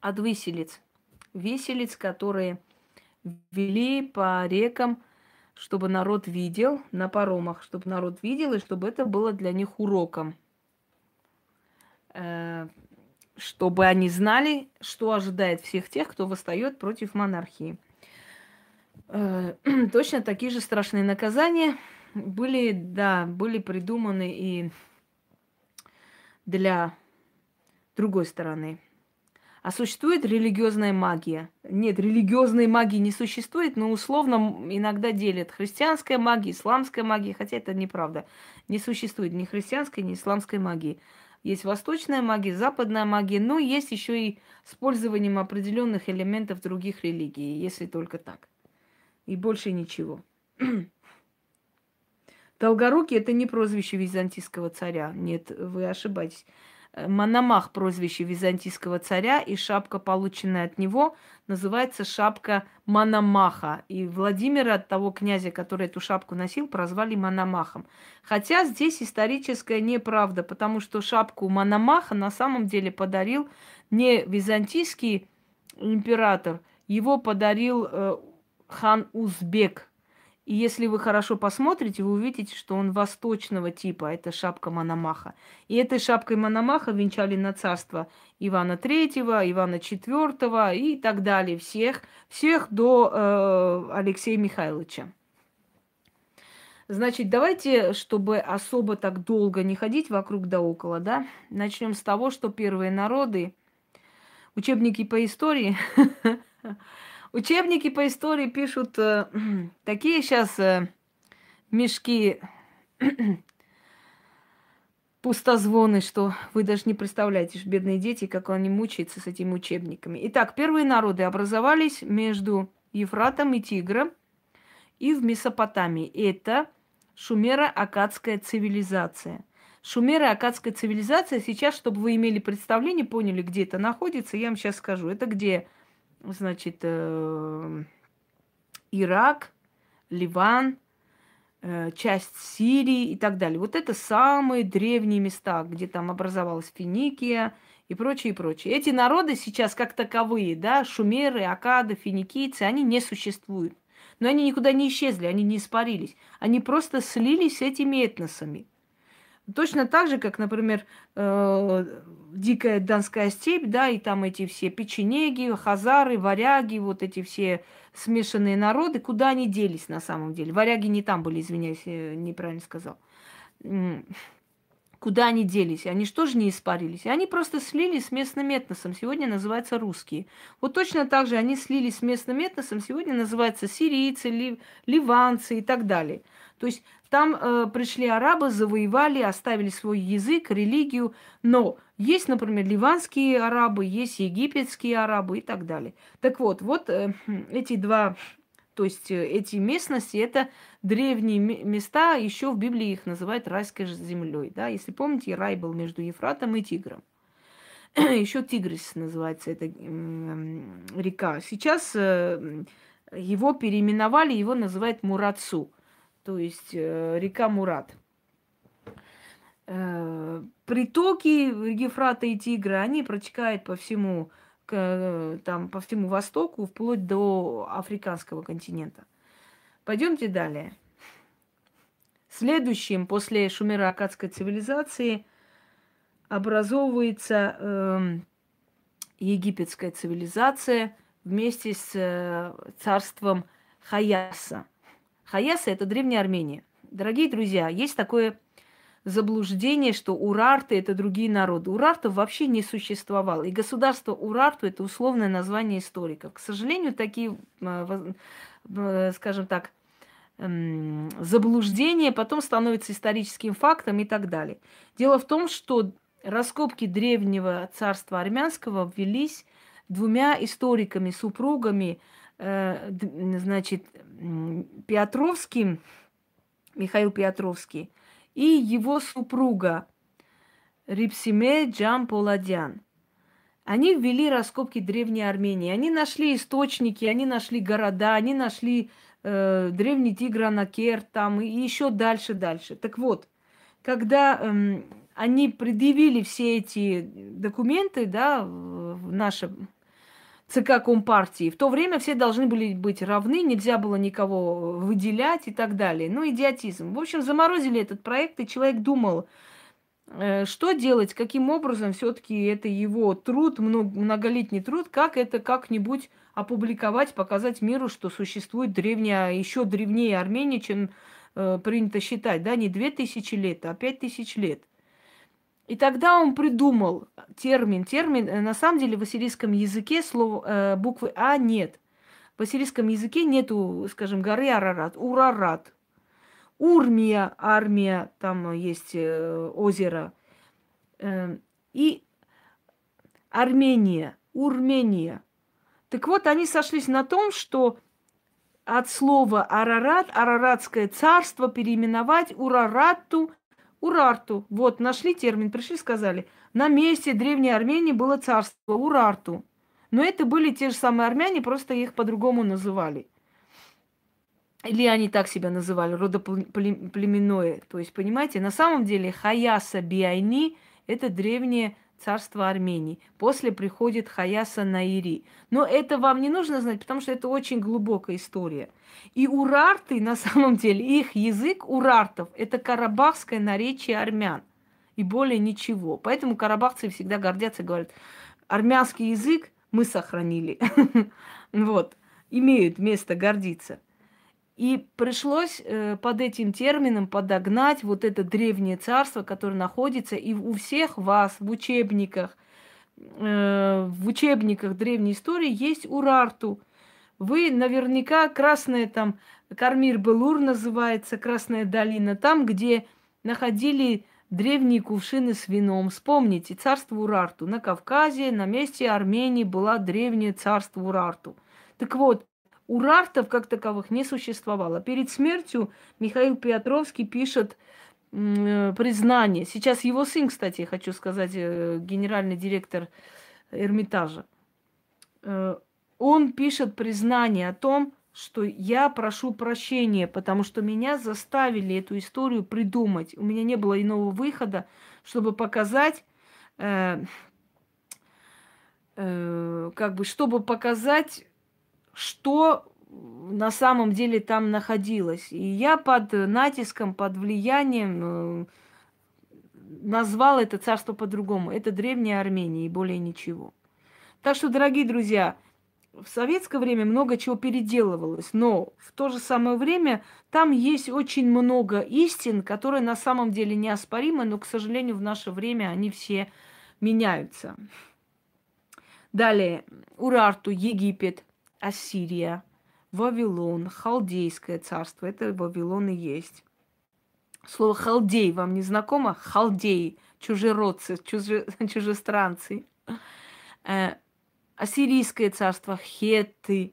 от виселиц. Виселиц, которые вели по рекам, чтобы народ видел, на паромах, чтобы народ видел, и чтобы это было для них уроком. Э, чтобы они знали, что ожидает всех тех, кто восстает против монархии. Э, точно такие же страшные наказания были, да, были придуманы и для другой стороны. А существует религиозная магия? Нет, религиозной магии не существует, но условно иногда делят христианская магия, исламская магия, хотя это неправда. Не существует ни христианской, ни исламской магии. Есть восточная магия, западная магия, но есть еще и использованием определенных элементов других религий, если только так. И больше ничего. Долгорукий это не прозвище византийского царя. Нет, вы ошибаетесь. Мономах прозвище византийского царя, и шапка, полученная от него, называется шапка Мономаха. И Владимира, того князя, который эту шапку носил, прозвали Мономахом. Хотя здесь историческая неправда, потому что шапку Мономаха на самом деле подарил не византийский император, его подарил э, хан Узбек – и если вы хорошо посмотрите, вы увидите, что он восточного типа. Это шапка Мономаха. И этой шапкой Мономаха венчали на царство Ивана Третьего, Ивана Четвертого и так далее. Всех, всех до э, Алексея Михайловича. Значит, давайте, чтобы особо так долго не ходить вокруг да около, да, начнем с того, что первые народы, учебники по истории Учебники по истории пишут э, такие сейчас э, мешки пустозвоны, что вы даже не представляете, бедные дети, как они мучаются с этими учебниками. Итак, первые народы образовались между Ефратом и Тигром и в Месопотамии. Это шумеро-акадская цивилизация. Шумеро-акадская цивилизация сейчас, чтобы вы имели представление, поняли, где это находится, я вам сейчас скажу. Это где значит, э, Ирак, Ливан, э, часть Сирии и так далее. Вот это самые древние места, где там образовалась Финикия и прочее, и прочее. Эти народы сейчас как таковые, да, шумеры, акады, финикийцы, они не существуют. Но они никуда не исчезли, они не испарились. Они просто слились с этими этносами. Точно так же, как, например, э, дикая Донская степь, да, и там эти все печенеги, хазары, варяги, вот эти все смешанные народы, куда они делись на самом деле? Варяги не там были, извиняюсь, неправильно сказал. Куда они делись? Они же не испарились? Они просто слились с местным этносом, сегодня называются русские. Вот точно так же они слились с местным этносом, сегодня называются сирийцы, лив, ливанцы и так далее. То есть там э, пришли арабы, завоевали, оставили свой язык, религию. Но есть, например, ливанские арабы, есть египетские арабы и так далее. Так вот, вот э, эти два, то есть э, эти местности, это древние места, еще в Библии их называют райской землей. Да? Если помните, рай был между Ефратом и Тигром. еще Тигрис называется эта река. Сейчас э, его переименовали, его называют Мурацу то есть э, река Мурат. Притоки Ефрата и Тигра, они протекают по всему, к, там, по всему Востоку, вплоть до африканского континента. Пойдемте далее. Следующим после шумеро-акадской цивилизации образовывается э, египетская цивилизация вместе с э, царством Хаяса – Хаяса – это древняя Армения. Дорогие друзья, есть такое заблуждение, что урарты – это другие народы. Урартов вообще не существовало. И государство Урарту – это условное название историков. К сожалению, такие, э, скажем так, эм, заблуждения потом становятся историческим фактом и так далее. Дело в том, что раскопки древнего царства армянского велись двумя историками, супругами – Э, значит, Петровский, Михаил Петровский, и его супруга Рипсиме Джам Поладян. Они ввели раскопки Древней Армении. Они нашли источники, они нашли города, они нашли э, древний Тигранакер там и еще дальше, дальше. Так вот, когда э, они предъявили все эти документы, да, в наше ЦК Компартии. В то время все должны были быть равны, нельзя было никого выделять и так далее. Ну, идиотизм. В общем, заморозили этот проект, и человек думал, э, что делать, каким образом все-таки это его труд, многолетний труд, как это как-нибудь опубликовать, показать миру, что существует древняя, еще древнее Армения, чем э, принято считать, да, не две тысячи лет, а пять тысяч лет – и тогда он придумал термин. Термин, э, на самом деле, в ассирийском языке слова, э, буквы А нет. В ассирийском языке нету, скажем, горы Арарат, Урарат. Урмия, армия, там есть э, озеро. И Армения, Урмения. Так вот, они сошлись на том, что от слова Арарат, Араратское царство, переименовать Урарату, Урарту. Вот, нашли термин, пришли, сказали. На месте Древней Армении было царство Урарту. Но это были те же самые армяне, просто их по-другому называли. Или они так себя называли, родоплеменное. То есть, понимаете, на самом деле Хаяса Биайни – это древнее царство Армении. После приходит Хаяса Наири. Но это вам не нужно знать, потому что это очень глубокая история. И урарты, на самом деле, их язык урартов – это карабахское наречие армян. И более ничего. Поэтому карабахцы всегда гордятся и говорят, армянский язык мы сохранили. Вот. Имеют место гордиться. И пришлось э, под этим термином подогнать вот это древнее царство, которое находится и у всех вас в учебниках, э, в учебниках древней истории есть Урарту. Вы наверняка красная там, Кармир-Белур называется, Красная долина, там, где находили древние кувшины с вином. Вспомните, царство Урарту. На Кавказе, на месте Армении была древнее царство Урарту. Так вот, урартов как таковых не существовало. Перед смертью Михаил Петровский пишет э, признание. Сейчас его сын, кстати, хочу сказать, э, генеральный директор Эрмитажа. Э, он пишет признание о том, что я прошу прощения, потому что меня заставили эту историю придумать. У меня не было иного выхода, чтобы показать, э, э, как бы, чтобы показать что на самом деле там находилось. И я под натиском, под влиянием э, назвал это царство по-другому. Это древняя Армения и более ничего. Так что, дорогие друзья, в советское время много чего переделывалось, но в то же самое время там есть очень много истин, которые на самом деле неоспоримы, но, к сожалению, в наше время они все меняются. Далее, Урарту, Египет – Ассирия, Вавилон, Халдейское царство. Это Вавилон и есть. Слово халдей вам не знакомо? Халдей, чужеродцы, чуже, чужестранцы. Э, Ассирийское царство, хеты.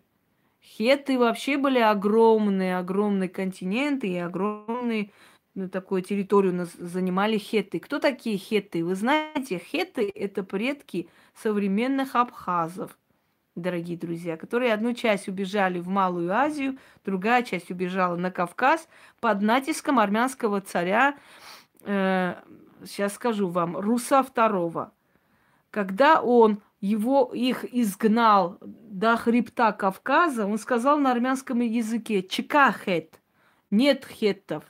Хеты вообще были огромные, огромные континенты и огромные ну, такую территорию занимали хеты. Кто такие хеты? Вы знаете, хеты – это предки современных абхазов дорогие друзья, которые одну часть убежали в Малую Азию, другая часть убежала на Кавказ под натиском армянского царя, э, сейчас скажу вам, Руса II. Когда он его, их изгнал до хребта Кавказа, он сказал на армянском языке «чекахет», нет хеттов.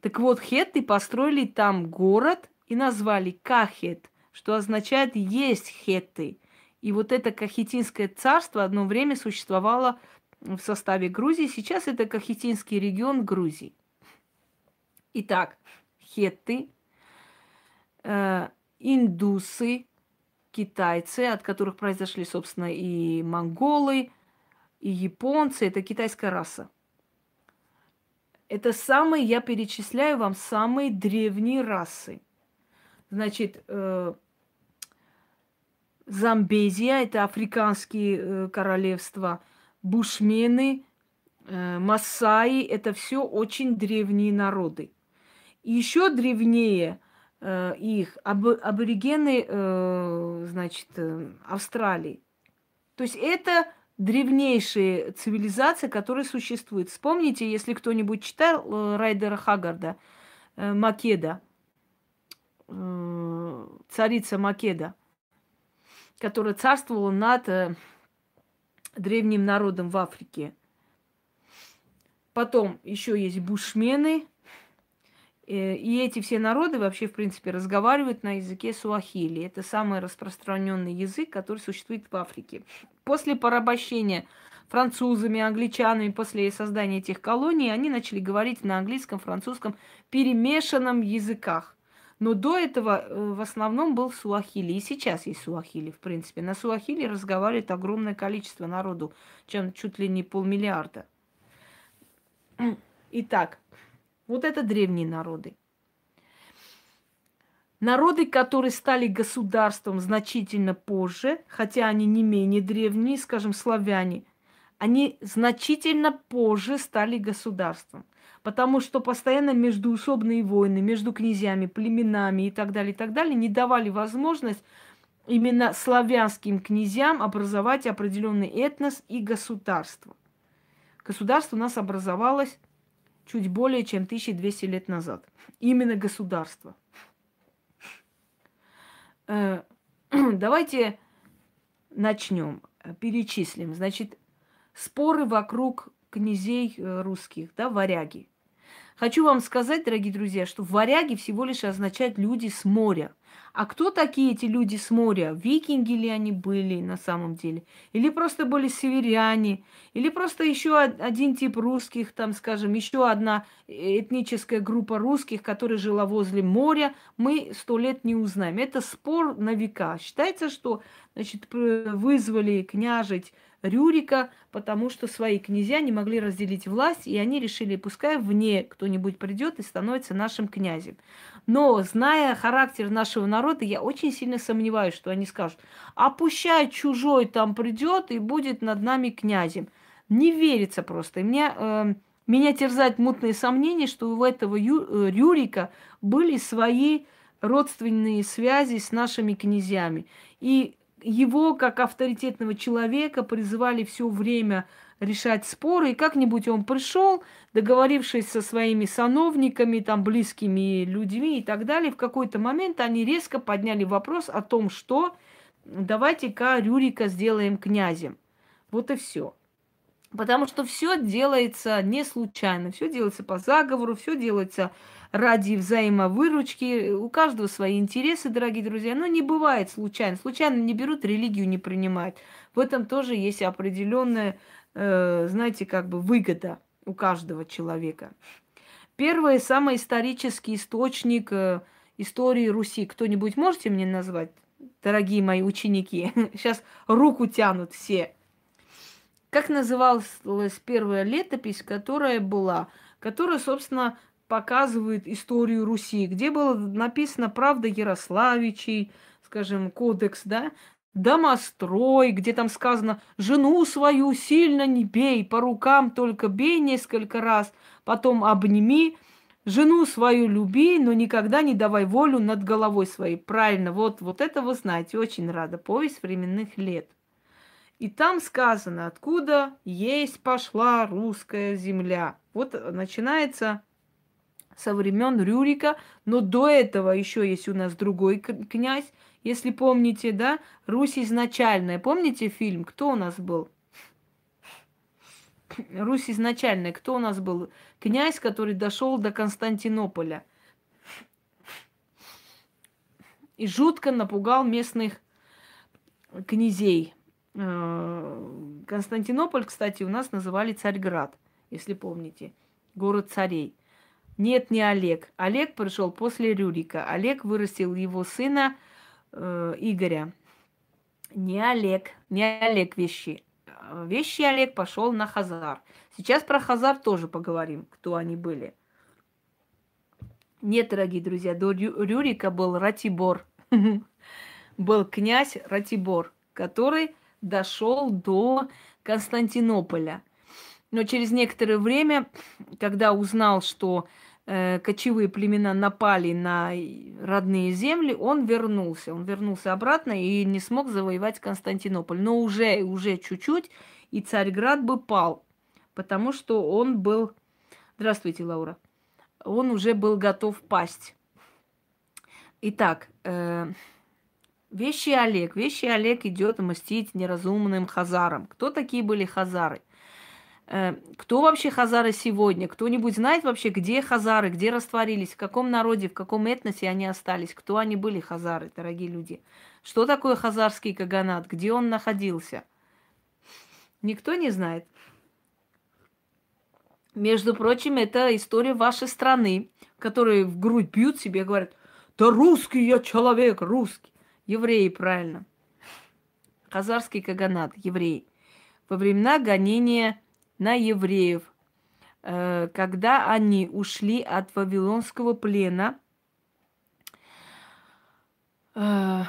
Так вот, хетты построили там город и назвали Кахет, что означает «есть хетты». И вот это Кахетинское царство одно время существовало в составе Грузии. Сейчас это Кахетинский регион Грузии. Итак, хетты, э, индусы, китайцы, от которых произошли, собственно, и монголы, и японцы. Это китайская раса. Это самые, я перечисляю вам, самые древние расы. Значит, э, Замбезия, это африканские э, королевства, бушмены, э, массаи, это все очень древние народы. Еще древнее э, их аб, аборигены, значит, Австралии. То есть это древнейшие цивилизации, которые существуют. Вспомните, если кто-нибудь читал Райдера Хагарда, Македа, царица Македа – которая царствовала над э, древним народом в Африке. Потом еще есть бушмены. Э, и эти все народы вообще, в принципе, разговаривают на языке суахили. Это самый распространенный язык, который существует в Африке. После порабощения французами, англичанами, после создания этих колоний, они начали говорить на английском, французском, перемешанном языках. Но до этого э, в основном был суахили. И сейчас есть суахили, в принципе. На суахили разговаривает огромное количество народу, чем чуть ли не полмиллиарда. Итак, вот это древние народы. Народы, которые стали государством значительно позже, хотя они не менее древние, скажем, славяне, они значительно позже стали государством. Потому что постоянно междуусобные войны между князьями, племенами и так далее, и так далее не давали возможность именно славянским князьям образовать определенный этнос и государство. Государство у нас образовалось чуть более чем 1200 лет назад. Именно государство. Э, давайте начнем, перечислим. Значит, споры вокруг князей э, русских, да, варяги. Хочу вам сказать, дорогие друзья, что варяги всего лишь означают люди с моря. А кто такие эти люди с моря? Викинги ли они были на самом деле? Или просто были северяне? Или просто еще один тип русских, там, скажем, еще одна этническая группа русских, которая жила возле моря, мы сто лет не узнаем. Это спор на века. Считается, что значит, вызвали княжить Рюрика, потому что свои князья не могли разделить власть, и они решили, пускай вне кто-нибудь придет и становится нашим князем. Но, зная характер нашего народа, я очень сильно сомневаюсь, что они скажут, а чужой там придет и будет над нами князем. Не верится просто. И мне, э, меня терзают мутные сомнения, что у этого Ю, э, Рюрика были свои родственные связи с нашими князьями. И его, как авторитетного человека, призывали все время решать споры, и как-нибудь он пришел, договорившись со своими сановниками, там, близкими людьми и так далее, в какой-то момент они резко подняли вопрос о том, что давайте-ка Рюрика сделаем князем. Вот и все. Потому что все делается не случайно, все делается по заговору, все делается ради взаимовыручки. У каждого свои интересы, дорогие друзья. Но не бывает случайно. Случайно не берут, религию не принимают. В этом тоже есть определенная, э, знаете, как бы выгода у каждого человека. Первый, самый исторический источник э, истории Руси. Кто-нибудь можете мне назвать, дорогие мои ученики? Сейчас руку тянут все. Как называлась первая летопись, которая была? Которая, собственно, показывает историю Руси, где было написано «Правда Ярославичей», скажем, кодекс, да, домострой, где там сказано «жену свою сильно не бей, по рукам только бей несколько раз, потом обними, жену свою люби, но никогда не давай волю над головой своей». Правильно, вот, вот это вы знаете, очень рада, повесть временных лет. И там сказано, откуда есть пошла русская земля. Вот начинается со времен Рюрика, но до этого еще есть у нас другой князь, если помните, да, Русь изначальная. Помните фильм? Кто у нас был? Русь изначальная. Кто у нас был? Князь, который дошел до Константинополя. И жутко напугал местных князей. Э, Константинополь, кстати, у нас называли Царьград, если помните. Город царей. Нет, не Олег. Олег пришел после Рюрика. Олег вырастил его сына э, Игоря. Не Олег, не Олег вещи. Вещи Олег пошел на Хазар. Сейчас про Хазар тоже поговорим, кто они были. Нет, дорогие друзья, до Рюрика был Ратибор. Был князь Ратибор, который дошел до Константинополя. Но через некоторое время, когда узнал, что э, кочевые племена напали на родные земли, он вернулся. Он вернулся обратно и не смог завоевать Константинополь. Но уже, уже чуть-чуть, и Царьград бы пал, потому что он был... Здравствуйте, Лаура. Он уже был готов пасть. Итак, э, Вещи Олег. Вещи Олег идет мстить неразумным хазарам. Кто такие были хазары? Э, кто вообще хазары сегодня? Кто-нибудь знает вообще, где хазары, где растворились, в каком народе, в каком этносе они остались? Кто они были, хазары, дорогие люди? Что такое хазарский каганат? Где он находился? Никто не знает. Между прочим, это история вашей страны, которые в грудь бьют себе и говорят, да русский я человек, русский. Евреи, правильно. Хазарский каганат, евреи. Во времена гонения на евреев, э, когда они ушли от вавилонского плена, э,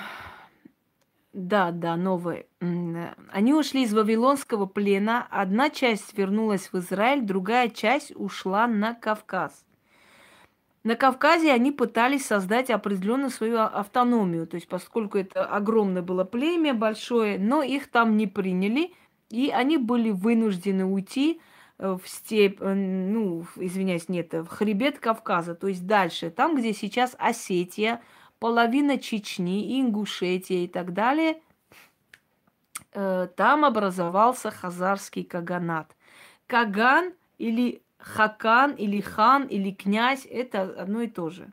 Да, да, новые. Они ушли из Вавилонского плена. Одна часть вернулась в Израиль, другая часть ушла на Кавказ. На Кавказе они пытались создать определенную свою автономию, то есть поскольку это огромное было племя большое, но их там не приняли, и они были вынуждены уйти э, в степь, э, ну, извиняюсь, нет, в хребет Кавказа, то есть дальше, там, где сейчас Осетия, половина Чечни, Ингушетия и так далее, э, там образовался хазарский каганат. Каган или хакан или хан или князь – это одно и то же.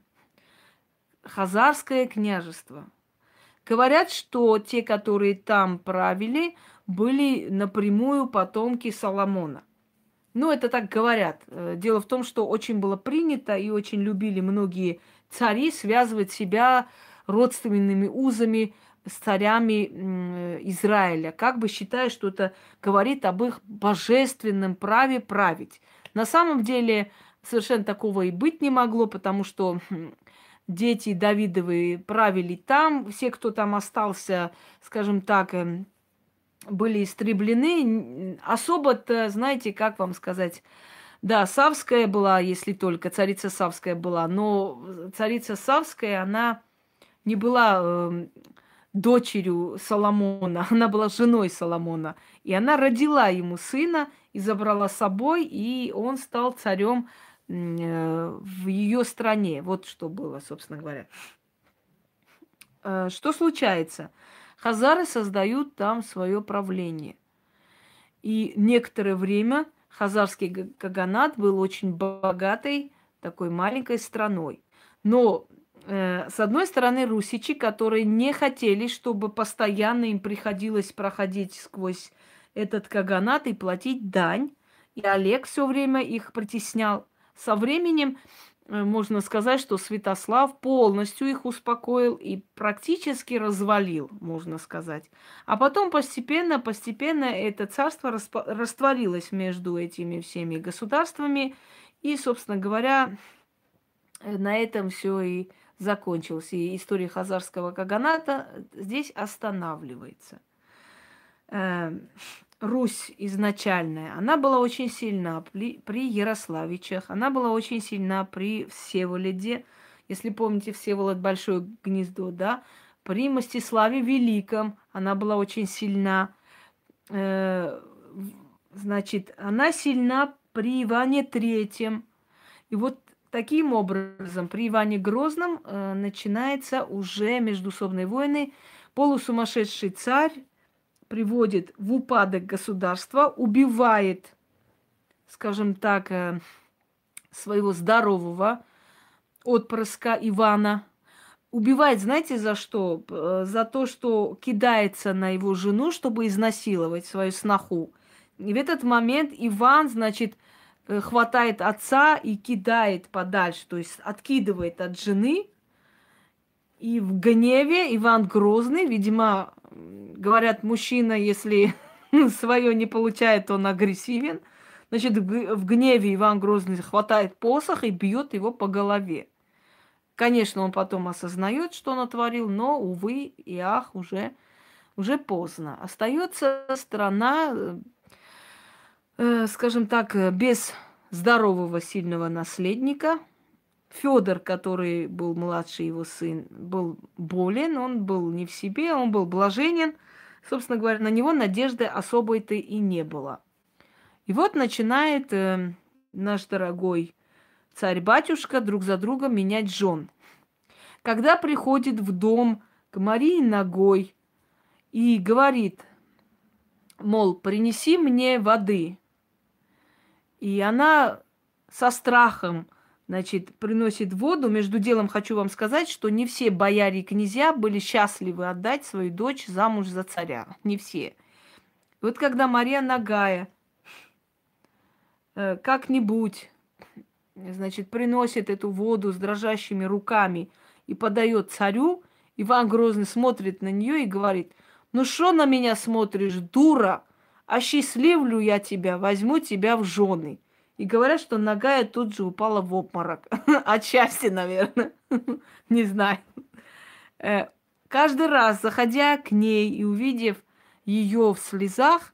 Хазарское княжество. Говорят, что те, которые там правили, были напрямую потомки Соломона. Ну, это так говорят. Э, дело в том, что очень было принято и очень любили многие цари связывать себя родственными узами с царями Израиля, как бы считая, что это говорит об их божественном праве править. На самом деле совершенно такого и быть не могло, потому что хм, дети Давидовы правили там, все, кто там остался, скажем так, эм, были истреблены. Особо-то, знаете, как вам сказать, да, Савская была, если только, царица Савская была, но царица Савская, она не была э, дочерью Соломона, она была женой Соломона. И она родила ему сына и забрала с собой, и он стал царем э, в ее стране. Вот что было, собственно говоря. Э, что случается? Хазары создают там свое правление. И некоторое время хазарский каганат был очень богатой такой маленькой страной. Но Э, с одной стороны, русичи, которые не хотели, чтобы постоянно им приходилось проходить сквозь этот каганат и платить дань. И Олег все время их притеснял. Со временем можно сказать, что Святослав полностью их успокоил и практически развалил, можно сказать. А потом постепенно, постепенно это царство растворилось между этими всеми государствами. И, собственно говоря, э, на этом все и закончился, и история хазарского каганата здесь останавливается. Русь изначальная, она была очень сильна при, при Ярославичах, она была очень сильна при Всеволоде, если помните, Всеволод Большое Гнездо, да, при Мстиславе Великом она была очень сильна. Э, значит, она сильна при Иване Третьем. И вот Таким образом, при Иване Грозном э, начинается уже междусобные войны. Полусумасшедший царь приводит в упадок государства, убивает, скажем так, э, своего здорового отпрыска Ивана. Убивает, знаете, за что? Э, за то, что кидается на его жену, чтобы изнасиловать свою сноху. И в этот момент Иван, значит, Э, хватает отца и кидает подальше, то есть откидывает от жены. И в гневе Иван Грозный, видимо, говорят, мужчина, если свое не получает, он агрессивен. Значит, в гневе Иван Грозный хватает посох и бьет его по голове. Конечно, он потом осознает, что он натворил, но, увы и ах, уже, уже поздно. Остается страна э, Э, скажем так, э, без здорового сильного наследника. Федор, который был младший его сын, был болен, он был не в себе, он был блаженен. Собственно говоря, на него надежды особой-то и не было. И вот начинает э, наш дорогой царь-батюшка друг за другом менять жен. Когда приходит в дом к Марии ногой и говорит, мол, принеси мне воды, и она со страхом, значит, приносит воду. Между делом хочу вам сказать, что не все бояре и князья были счастливы отдать свою дочь замуж за царя. Не все. Вот когда Мария Нагая э, как-нибудь, значит, приносит эту воду с дрожащими руками и подает царю, Иван Грозный смотрит на нее и говорит, ну что на меня смотришь, дура? осчастливлю я тебя, возьму тебя в жены. И говорят, что Нагая тут же упала в обморок. От счастья, наверное. Не знаю. Э, каждый раз, заходя к ней и увидев ее в слезах,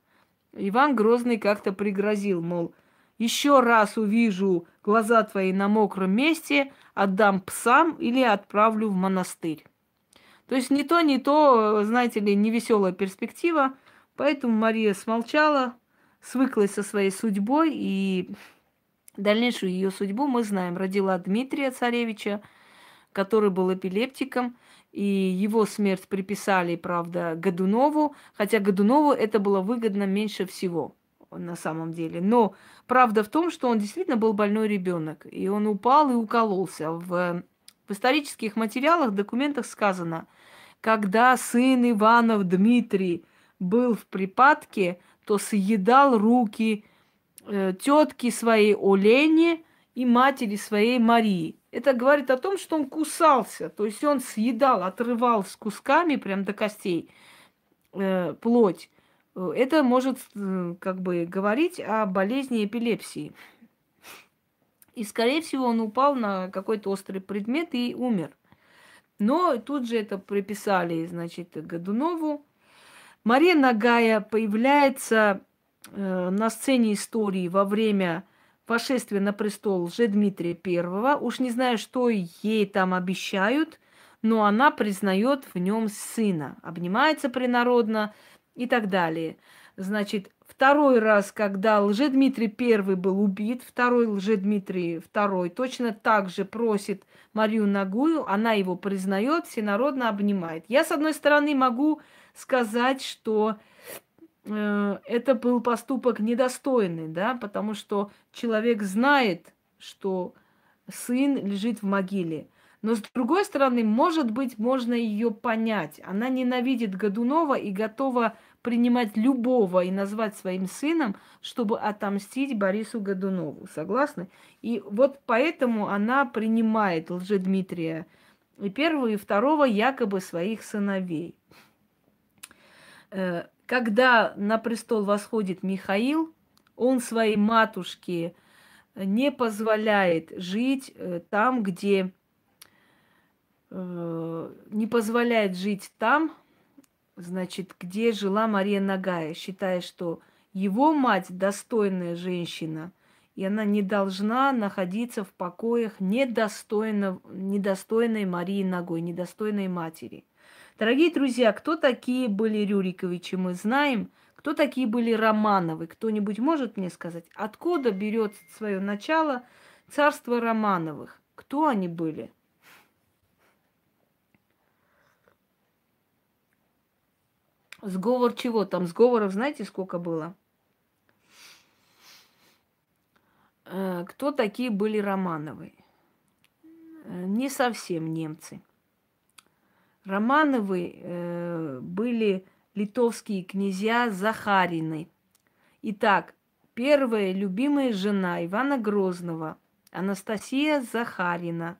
Иван Грозный как-то пригрозил, мол, еще раз увижу глаза твои на мокром месте, отдам псам или отправлю в монастырь. То есть не то, не то, знаете ли, невеселая перспектива. Поэтому Мария смолчала, свыклась со своей судьбой, и дальнейшую ее судьбу мы знаем. Родила Дмитрия Царевича, который был эпилептиком, и его смерть приписали, правда, Годунову, хотя Годунову это было выгодно меньше всего на самом деле. Но правда в том, что он действительно был больной ребенок, и он упал и укололся. В, в исторических материалах, документах сказано, когда сын Иванов Дмитрий был в припадке, то съедал руки э, тетки своей Олене и матери своей Марии. Это говорит о том, что он кусался, то есть он съедал, отрывал с кусками прям до костей э, плоть. Это может э, как бы говорить о болезни эпилепсии. И, скорее всего, он упал на какой-то острый предмет и умер. Но тут же это приписали, значит, Годунову. Мария Нагая появляется э, на сцене истории во время восшествия на престол лже Дмитрия I. Уж не знаю, что ей там обещают, но она признает в нем сына, обнимается принародно и так далее. Значит, второй раз, когда Лжедмитрий I был убит, второй Лжедмитрий II точно так же просит Марию Нагую, она его признает, всенародно обнимает. Я, с одной стороны, могу сказать, что э, это был поступок недостойный, да, потому что человек знает, что сын лежит в могиле. Но с другой стороны, может быть, можно ее понять. Она ненавидит Годунова и готова принимать любого и назвать своим сыном, чтобы отомстить Борису Годунову. Согласны? И вот поэтому она принимает Лжедмитрия и первого, и второго якобы своих сыновей. Э, когда на престол восходит Михаил, он своей матушке не позволяет жить э, там, где э, не позволяет жить там, значит, где жила Мария Нагая, считая, что его мать достойная женщина, и она не должна находиться в покоях недостойно, недостойной Марии Ногой, недостойной матери. Дорогие друзья, кто такие были Рюриковичи, мы знаем. Кто такие были Романовы? Кто-нибудь может мне сказать, откуда берет свое начало царство Романовых? Кто они были? Сговор чего? Там сговоров знаете, сколько было? Э, кто такие были Романовы? Э, не совсем немцы. Романовы э, были литовские князья Захарины. Итак, первая любимая жена Ивана Грозного, Анастасия Захарина,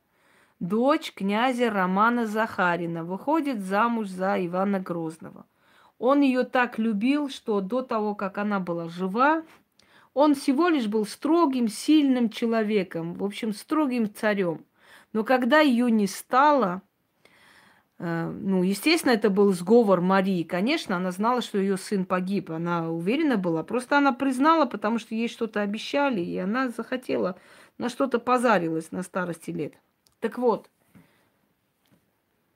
дочь князя Романа Захарина, выходит замуж за Ивана Грозного. Он ее так любил, что до того, как она была жива, он всего лишь был строгим, сильным человеком, в общем, строгим царем. Но когда ее не стало, ну, естественно, это был сговор Марии. Конечно, она знала, что ее сын погиб. Она уверена была. Просто она признала, потому что ей что-то обещали, и она захотела, на что-то позарилась на старости лет. Так вот,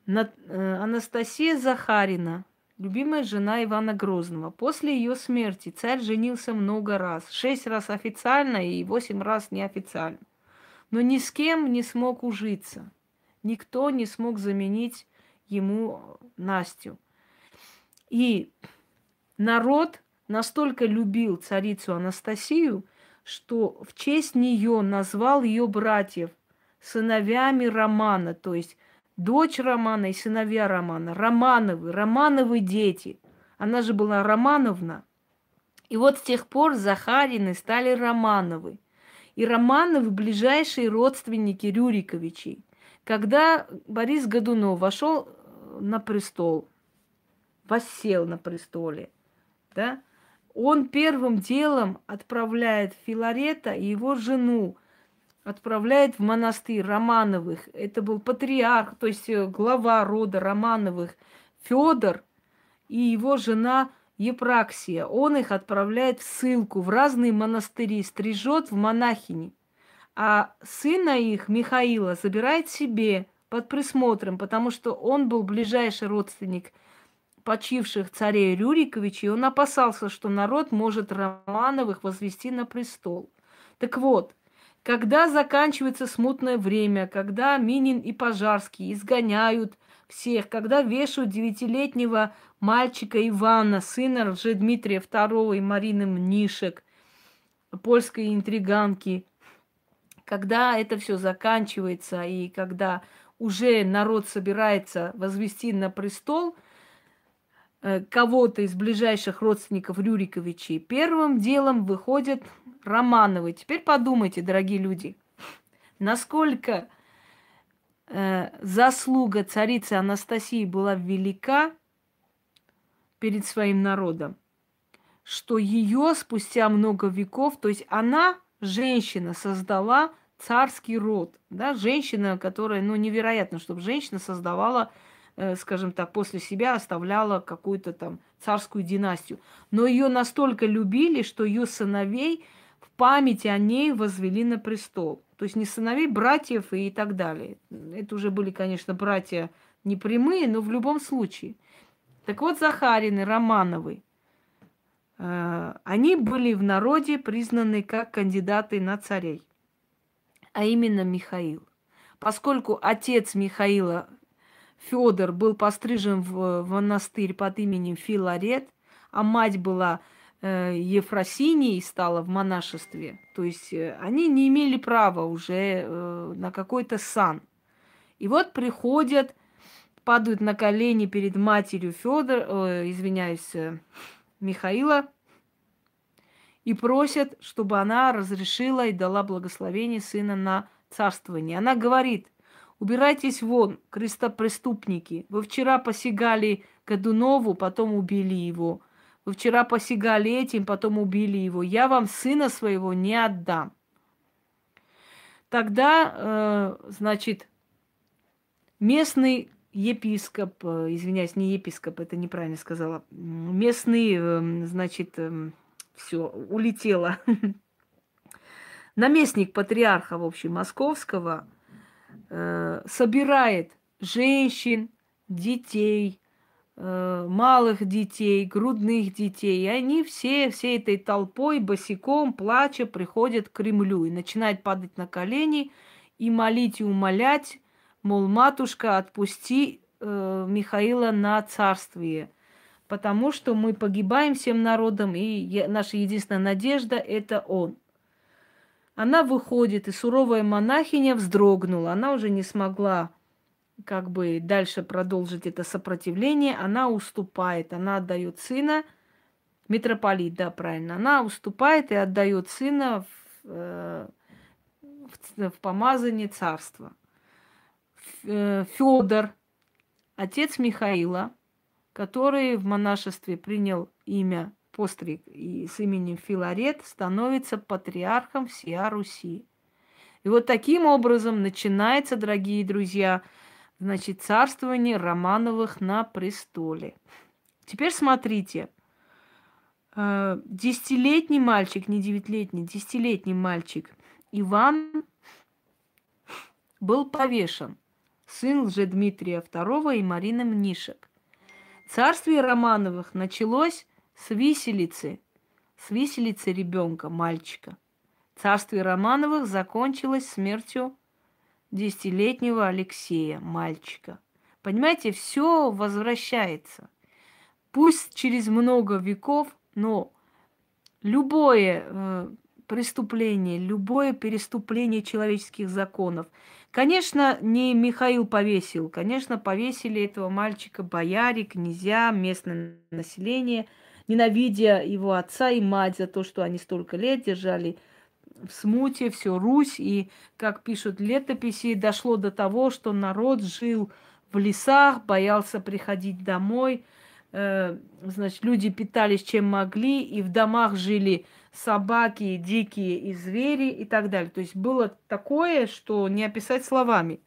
э, Анастасия Захарина любимая жена Ивана Грозного. После ее смерти царь женился много раз. Шесть раз официально и восемь раз неофициально. Но ни с кем не смог ужиться. Никто не смог заменить ему Настю. И народ настолько любил царицу Анастасию, что в честь нее назвал ее братьев сыновьями Романа, то есть дочь Романа и сыновья Романа, Романовы, Романовы дети. Она же была Романовна. И вот с тех пор Захарины стали Романовы. И Романовы ближайшие родственники Рюриковичей. Когда Борис Годунов вошел на престол, воссел на престоле, да, он первым делом отправляет Филарета и его жену отправляет в монастырь Романовых. Это был патриарх, то есть э, глава рода Романовых Федор и его жена Епраксия. Он их отправляет в ссылку в разные монастыри, стрижет в монахини. А сына их, Михаила, забирает себе под присмотром, потому что он был ближайший родственник почивших царей Рюриковичей, и он опасался, что народ может Романовых возвести на престол. Так вот, когда заканчивается смутное время, когда Минин и Пожарский изгоняют всех, когда вешают девятилетнего мальчика Ивана, сына Лжедмитрия II и Марины Мнишек, польской интриганки, когда это все заканчивается и когда уже народ собирается возвести на престол э, кого-то из ближайших родственников Рюриковичей, первым делом выходят Романовы. Теперь подумайте, дорогие люди, насколько э, заслуга царицы Анастасии была велика перед своим народом, что ее спустя много веков, то есть она, женщина, создала царский род, да, женщина, которая, ну, невероятно, чтобы женщина создавала, э, скажем так, после себя оставляла какую-то там царскую династию. Но ее настолько любили, что ее сыновей в памяти о ней возвели на престол. То есть не сыновей, братьев и так далее. Это уже были, конечно, братья непрямые, но в любом случае. Так вот, Захарины, Романовы, они были в народе признаны как кандидаты на царей а именно Михаил. Поскольку отец Михаила, Федор, был пострижен в, монастырь под именем Филарет, а мать была э, Ефросинией, стала в монашестве, то есть э, они не имели права уже э, на какой-то сан. И вот приходят, падают на колени перед матерью Федор, э, извиняюсь, э, Михаила, и просят, чтобы она разрешила и дала благословение сына на царствование. Она говорит, убирайтесь вон, крестопреступники. Вы вчера посягали Годунову, потом убили его. Вы вчера посягали этим, потом убили его. Я вам сына своего не отдам. Тогда, э, значит, местный епископ, э, извиняюсь, не епископ, это неправильно сказала, местный, э, значит, э, все, улетело. Наместник патриарха, в общем, московского э, собирает женщин, детей, э, малых детей, грудных детей. И они все, всей этой толпой, босиком, плача, приходят к Кремлю и начинают падать на колени и молить и умолять, мол, матушка, отпусти э, Михаила на царствие – потому что мы погибаем всем народом, и наша единственная надежда – это он. Она выходит, и суровая монахиня вздрогнула. Она уже не смогла как бы дальше продолжить это сопротивление. Она уступает, она отдает сына, митрополит, да, правильно, она уступает и отдает сына в, э, в, в помазание царства. Э, Федор, отец Михаила – который в монашестве принял имя постриг и с именем Филарет, становится патриархом всея Руси. И вот таким образом начинается, дорогие друзья, значит, царствование Романовых на престоле. Теперь смотрите. Э, десятилетний мальчик, не девятилетний, десятилетний мальчик Иван был повешен. Сын лжедмитрия II и Марины Мнишек. Царствие Романовых началось с виселицы, с виселицы ребенка, мальчика. Царствие Романовых закончилось смертью десятилетнего Алексея, мальчика. Понимаете, все возвращается. Пусть через много веков, но любое э, преступление, любое переступление человеческих законов – Конечно, не Михаил повесил, конечно, повесили этого мальчика бояре, князья, местное население, ненавидя его отца и мать за то, что они столько лет держали в смуте всю Русь, и, как пишут летописи, дошло до того, что народ жил в лесах, боялся приходить домой, э, значит, люди питались чем могли, и в домах жили собаки, дикие и звери и так далее. То есть было такое, что не описать словами.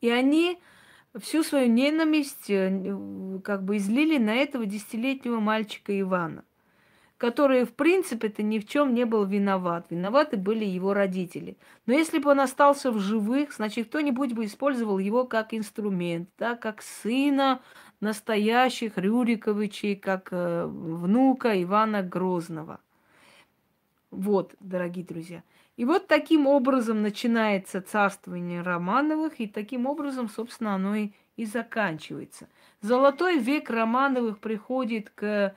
И они всю свою ненависть э, как бы излили на этого десятилетнего мальчика Ивана, который, в принципе-то, ни в чем не был виноват. Виноваты были его родители. Но если бы он остался в живых, значит, кто-нибудь бы использовал его как инструмент, да, как сына настоящих Рюриковичей, как э, внука Ивана Грозного. Вот, дорогие друзья. И вот таким образом начинается царствование Романовых, и таким образом, собственно, оно и, и заканчивается. Золотой век Романовых приходит к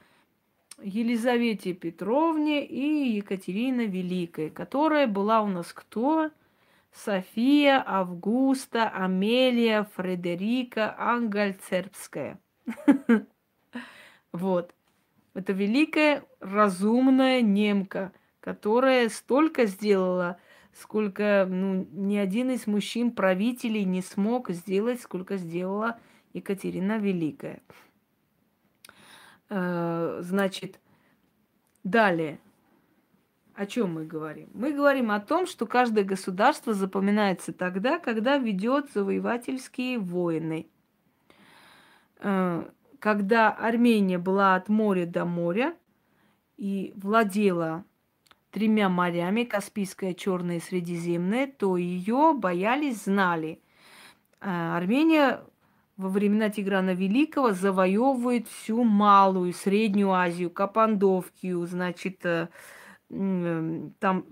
Елизавете Петровне и Екатерина Великой, которая была у нас кто? София, Августа, Амелия, Фредерика, Ангальцербская. Вот. Это великая разумная немка, которая столько сделала, сколько ну, ни один из мужчин-правителей не смог сделать, сколько сделала Екатерина Великая. Э, значит, далее. О чем мы говорим? Мы говорим о том, что каждое государство запоминается тогда, когда ведет завоевательские войны. Э, когда Армения была от моря до моря и владела тремя морями, Каспийское, Черное и Средиземное, то ее боялись, знали. Э, Армения во времена Тиграна Великого завоевывает всю Малую, Среднюю Азию, Капандовкию, значит, Эм, там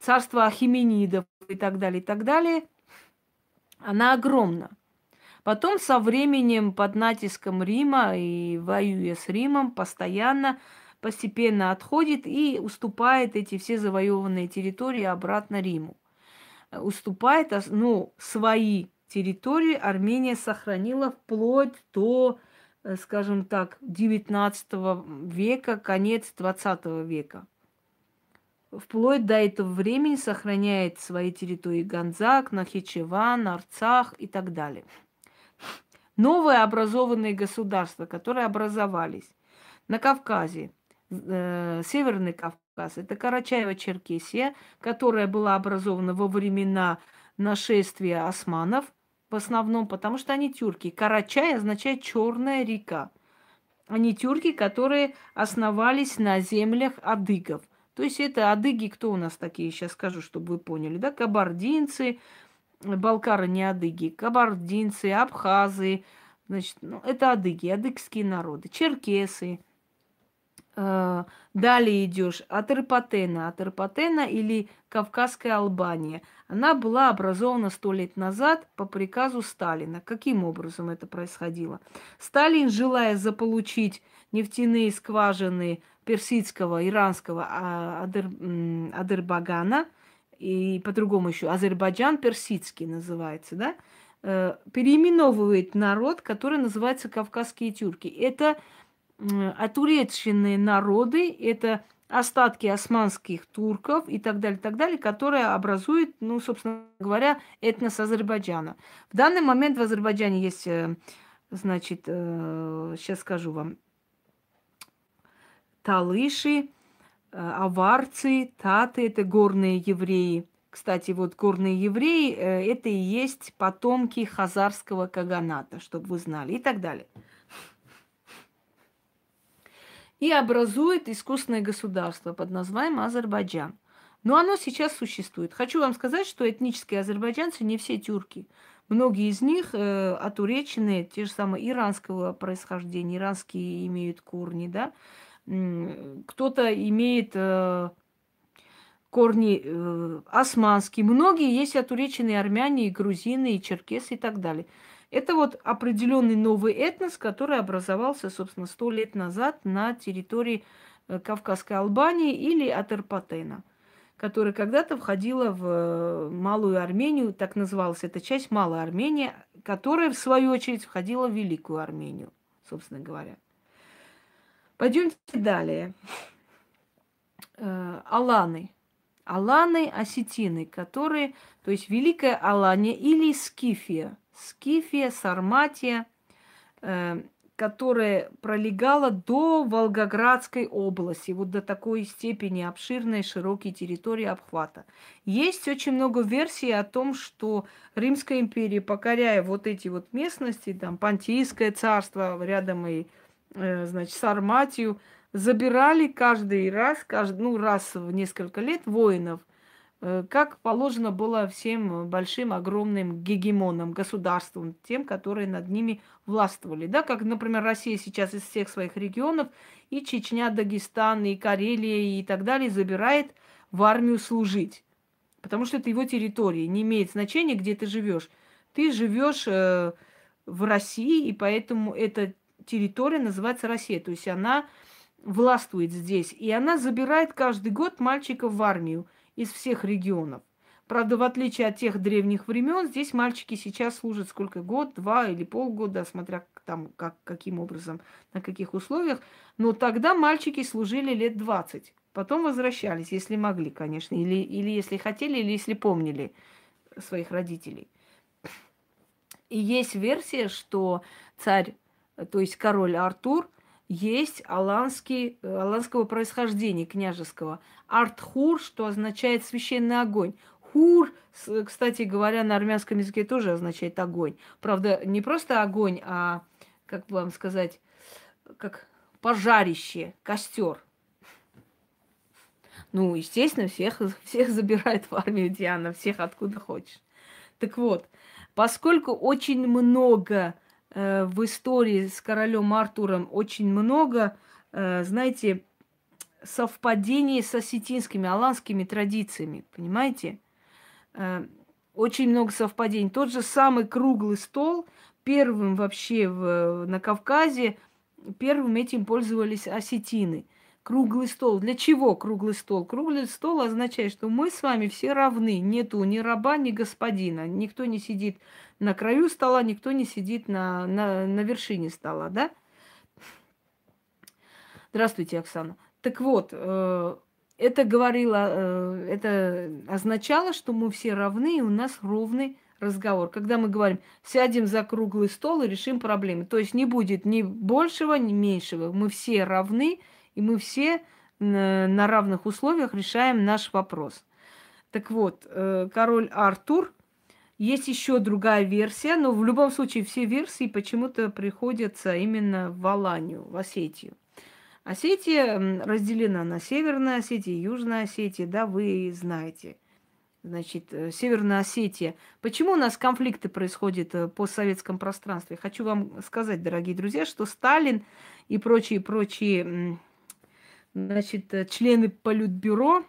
царство Ахименидов и так далее, и так далее, она огромна. Потом со временем под натиском Рима и воюя с Римом постоянно, постепенно отходит и уступает эти все завоеванные территории обратно Риму. Уступает, ну, свои территории Армения сохранила вплоть до, э, скажем так, 19 века, конец 20 века вплоть до этого времени сохраняет свои территории Ганзак, Нахичеван, Арцах и так далее. Новые образованные государства, которые образовались на Кавказе, э, Северный Кавказ, это Карачаево-Черкесия, которая была образована во времена нашествия османов, в основном потому, что они тюрки. Карачай означает черная река. Они тюрки, которые основались на землях адыгов – то есть это адыги, кто у нас такие, сейчас скажу, чтобы вы поняли, да, кабардинцы, балкары не адыги, кабардинцы, абхазы, значит, ну, это адыги, адыгские народы, черкесы. Э, далее идешь Атерпатена. Атерпатена или Кавказская Албания. Она была образована сто лет назад по приказу Сталина. Каким образом это происходило? Сталин, желая заполучить нефтяные скважины персидского, иранского Адер, Адербагана, и по-другому еще Азербайджан персидский называется, да, э, переименовывает народ, который называется Кавказские тюрки. Это отуреченные народы, это остатки османских турков и так далее, так далее, которые образуют, ну, собственно говоря, этнос Азербайджана. В данный момент в Азербайджане есть, э, значит, сейчас э, скажу вам, талыши, э, аварцы, таты – это горные евреи. Кстати, вот горные евреи это и есть потомки хазарского каганата, чтобы вы знали, и так далее. И образует искусственное государство под названием Азербайджан. Но оно сейчас существует. Хочу вам сказать, что этнические азербайджанцы не все тюрки. Многие из них э, отуреченные, те же самые иранского происхождения, иранские имеют корни, да, кто-то имеет э, корни э, османские. Многие есть отуреченные армяне, и грузины, и черкесы и так далее. Это вот определенный новый этнос, который образовался, собственно, сто лет назад на территории э, Кавказской Албании или Атерпатена, которая когда-то входила в э, Малую Армению, так называлась эта часть Малая Армения, которая, в свою очередь, входила в Великую Армению, собственно говоря. Пойдемте далее. Э, Аланы. Аланы осетины, которые, то есть Великая Алания или Скифия. Скифия, Сарматия, э, которая пролегала до Волгоградской области, вот до такой степени обширной, широкой территории обхвата. Есть очень много версий о том, что Римская империя, покоряя вот эти вот местности, там Пантийское царство, рядом и, э, значит, Сарматию, забирали каждый раз, каждый, ну, раз в несколько лет воинов как положено было всем большим, огромным гегемонам, государствам, тем, которые над ними властвовали. Да, как, например, Россия сейчас из всех своих регионов, и Чечня, Дагестан, и Карелия, и так далее, забирает в армию служить. Потому что это его территория. Не имеет значения, где ты живешь. Ты живешь э, в России, и поэтому эта территория называется Россия. То есть она властвует здесь. И она забирает каждый год мальчиков в армию из всех регионов. Правда, в отличие от тех древних времен, здесь мальчики сейчас служат сколько? Год, два или полгода, смотря там как, каким образом, на каких условиях. Но тогда мальчики служили лет 20. Потом возвращались, если могли, конечно, или, или если хотели, или если помнили своих родителей. И есть версия, что царь, то есть король Артур, есть аланский, аланского происхождения, княжеского. Артхур, что означает священный огонь. Хур, кстати говоря, на армянском языке тоже означает огонь. Правда, не просто огонь, а, как бы вам сказать, как пожарище, костер. Ну, естественно, всех, всех забирает в армию Диана, всех откуда хочешь. Так вот, поскольку очень много э, в истории с королем Артуром, очень много, э, знаете, совпадение с осетинскими, аланскими традициями, понимаете? Э, очень много совпадений. Тот же самый круглый стол, первым вообще в, на Кавказе, первым этим пользовались осетины. Круглый стол. Для чего круглый стол? Круглый стол означает, что мы с вами все равны. Нету ни раба, ни господина. Никто не сидит на краю стола, никто не сидит на, на, на вершине стола, да? Здравствуйте, Оксана. Так вот, э, это говорило, э, это означало, что мы все равны, и у нас ровный разговор. Когда мы говорим, сядем за круглый стол и решим проблемы. То есть не будет ни большего, ни меньшего. Мы все равны, и мы все на равных условиях решаем наш вопрос. Так вот, э, король Артур, есть еще другая версия, но в любом случае все версии почему-то приходятся именно в Аланию, в Осетию. Осетия разделена на Северная Осетия и Южная Осетия, да, вы знаете. Значит, э, Северная Осетия. Почему у нас конфликты происходят э, постсоветском пространстве? Хочу вам сказать, дорогие друзья, что Сталин и прочие-прочие значит, э, члены Политбюро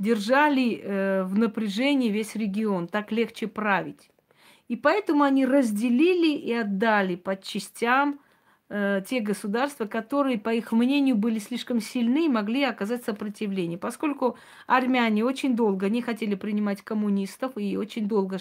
держали в напряжении весь регион. Так легче править. И поэтому они разделили и отдали под частям – э, те государства, которые, по их мнению, были слишком сильны и могли оказать сопротивление. Поскольку армяне очень долго не хотели принимать коммунистов и очень долго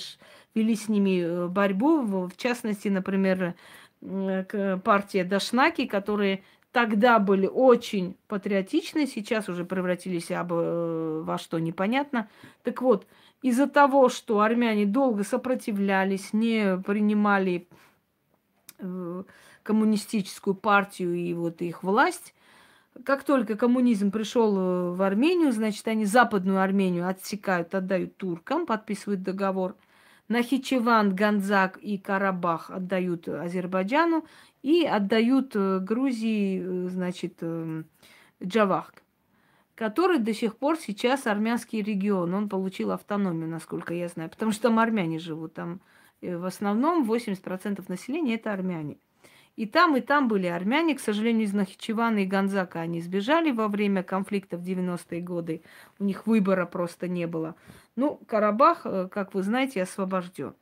вели с ними э, борьбу, в частности, например, э, партия Дашнаки, которые тогда были очень патриотичны, сейчас уже превратились э, во что непонятно. Так вот, из-за того, что армяне долго сопротивлялись, не принимали коммунистическую партию и вот их власть. Как только коммунизм пришел э, в Армению, значит, они западную Армению отсекают, отдают туркам, подписывают договор. Нахичеван, Ганзак и Карабах отдают Азербайджану и отдают э, Грузии, э, значит, Джавах, который до сих пор сейчас армянский регион. Он получил автономию, насколько я знаю, потому что там армяне живут. Там в основном 80% населения это армяне. И там, и там были армяне. К сожалению, из Нахичевана и Гонзака они сбежали во время конфликта в 90-е годы. У них выбора просто не было. Ну, Карабах, э, как вы знаете, освобожден.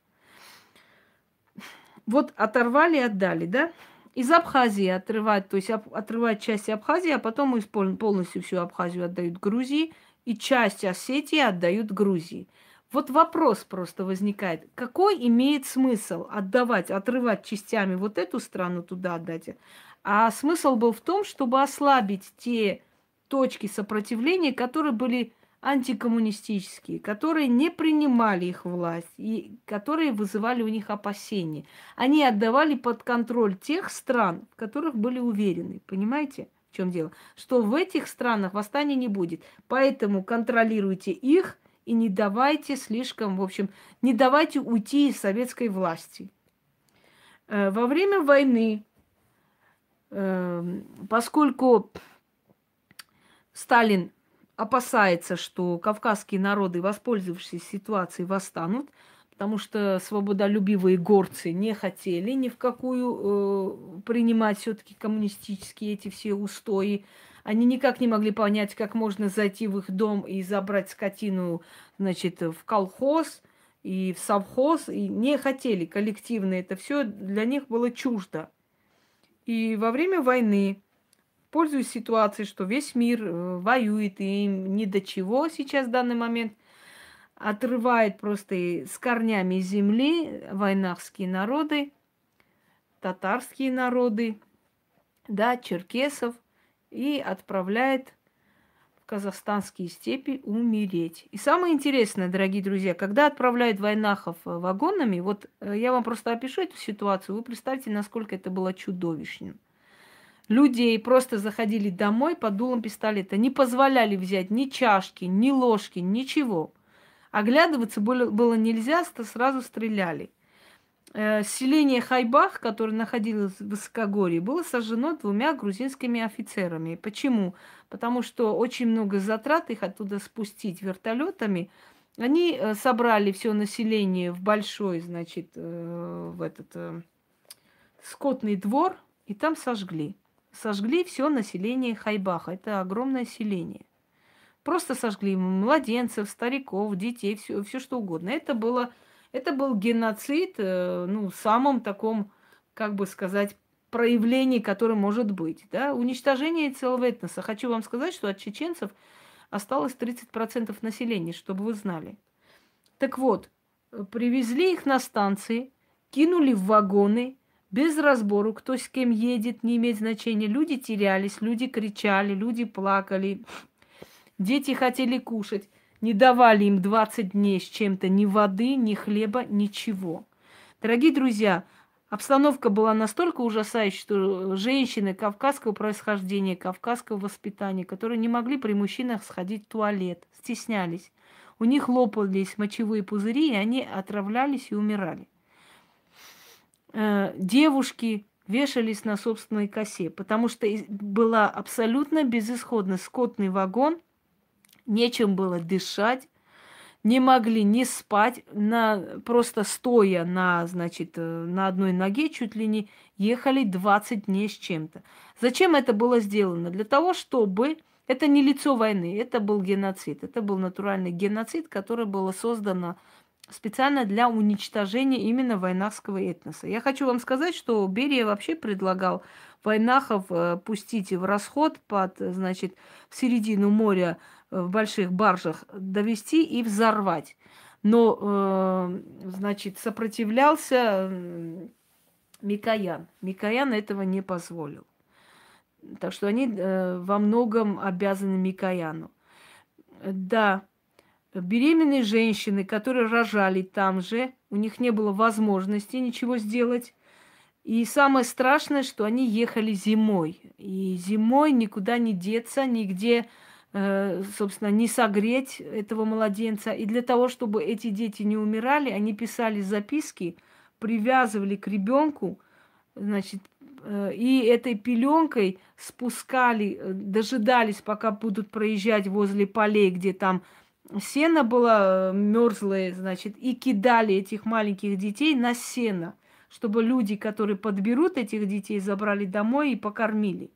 Вот оторвали и отдали, да? Из Абхазии отрывать, то есть отрывать часть Абхазии, а потом полностью всю Абхазию отдают Грузии, и часть Осетии отдают Грузии. Вот вопрос просто возникает. Какой имеет смысл отдавать, отрывать частями вот эту страну туда отдать? А смысл был в том, чтобы ослабить те точки сопротивления, которые были антикоммунистические, которые не принимали их власть и которые вызывали у них опасения. Они отдавали под контроль тех стран, в которых были уверены. Понимаете, в чем дело? Что в этих странах восстания не будет. Поэтому контролируйте их и не давайте слишком, в общем, не давайте уйти из советской власти. Э, во время войны, эм, поскольку Сталин опасается, что кавказские народы, воспользовавшись ситуацией, восстанут, потому что свободолюбивые горцы не хотели ни в какую э, принимать все-таки коммунистические эти все устои. Они никак не могли понять, как можно зайти в их дом и забрать скотину, значит, в колхоз и в совхоз, и не хотели коллективно. Это все для них было чуждо. И во время войны пользуясь ситуацией, что весь мир э, воюет и им ни до чего сейчас в данный момент, отрывает просто с корнями земли войнахские народы, татарские народы, да, черкесов, и отправляет в казахстанские степи умереть. И самое интересное, дорогие друзья, когда отправляют войнахов э, вагонами, вот э, я вам просто опишу эту ситуацию, вы представьте, насколько это было чудовищным людей просто заходили домой под дулом пистолета, не позволяли взять ни чашки, ни ложки, ничего. Оглядываться было, было нельзя, сразу стреляли. Э, селение Хайбах, которое находилось в Высокогорье, было сожжено двумя грузинскими офицерами. Почему? Потому что очень много затрат их оттуда спустить вертолетами. Они э, собрали все население в большой, значит, э, в этот скотный двор и там сожгли сожгли все население Хайбаха. Это огромное селение. Просто сожгли младенцев, стариков, детей, все, все что угодно. Это было, это был геноцид, э, ну, в самом таком, как бы сказать, проявлении, которое может быть. Да? Уничтожение целого этноса. Хочу вам сказать, что от чеченцев осталось 30% населения, чтобы вы знали. Так вот, привезли их на станции, кинули в вагоны, без разбору, кто с кем едет, не имеет значения. Люди терялись, люди кричали, люди плакали, дети хотели кушать. Не давали им 20 дней с чем-то ни воды, ни хлеба, ничего. Дорогие друзья, обстановка была настолько ужасающей, что женщины кавказского происхождения, кавказского воспитания, которые не могли при мужчинах сходить в туалет, стеснялись. У них лопались мочевые пузыри, и они отравлялись и умирали э, девушки вешались на собственной косе, потому что была абсолютно безысходно скотный вагон, нечем было дышать, не могли не спать, на, просто стоя на, значит, э, на одной ноге чуть ли не ехали 20 дней с чем-то. Зачем это было сделано? Для того, чтобы... Это не лицо войны, это был геноцид. Это был натуральный геноцид, который был создан специально для уничтожения именно войнахского этноса. Я хочу вам сказать, что Берия вообще предлагал войнахов э, пустить в расход под, значит, в середину моря в больших баржах довести и взорвать. Но, э, значит, сопротивлялся Микоян. Микоян этого не позволил. Так что они во многом обязаны Микояну. Да, беременные женщины, которые рожали там же, у них не было возможности ничего сделать. И самое страшное, что они ехали зимой. И зимой никуда не деться, нигде, э, собственно, не согреть этого младенца. И для того, чтобы эти дети не умирали, они писали записки, привязывали к ребенку, значит, э, и этой пеленкой спускали, э, дожидались, пока будут проезжать возле полей, где там сено было э, мерзлое, значит, и кидали этих маленьких детей на сено, чтобы люди, которые подберут этих детей, забрали домой и покормили.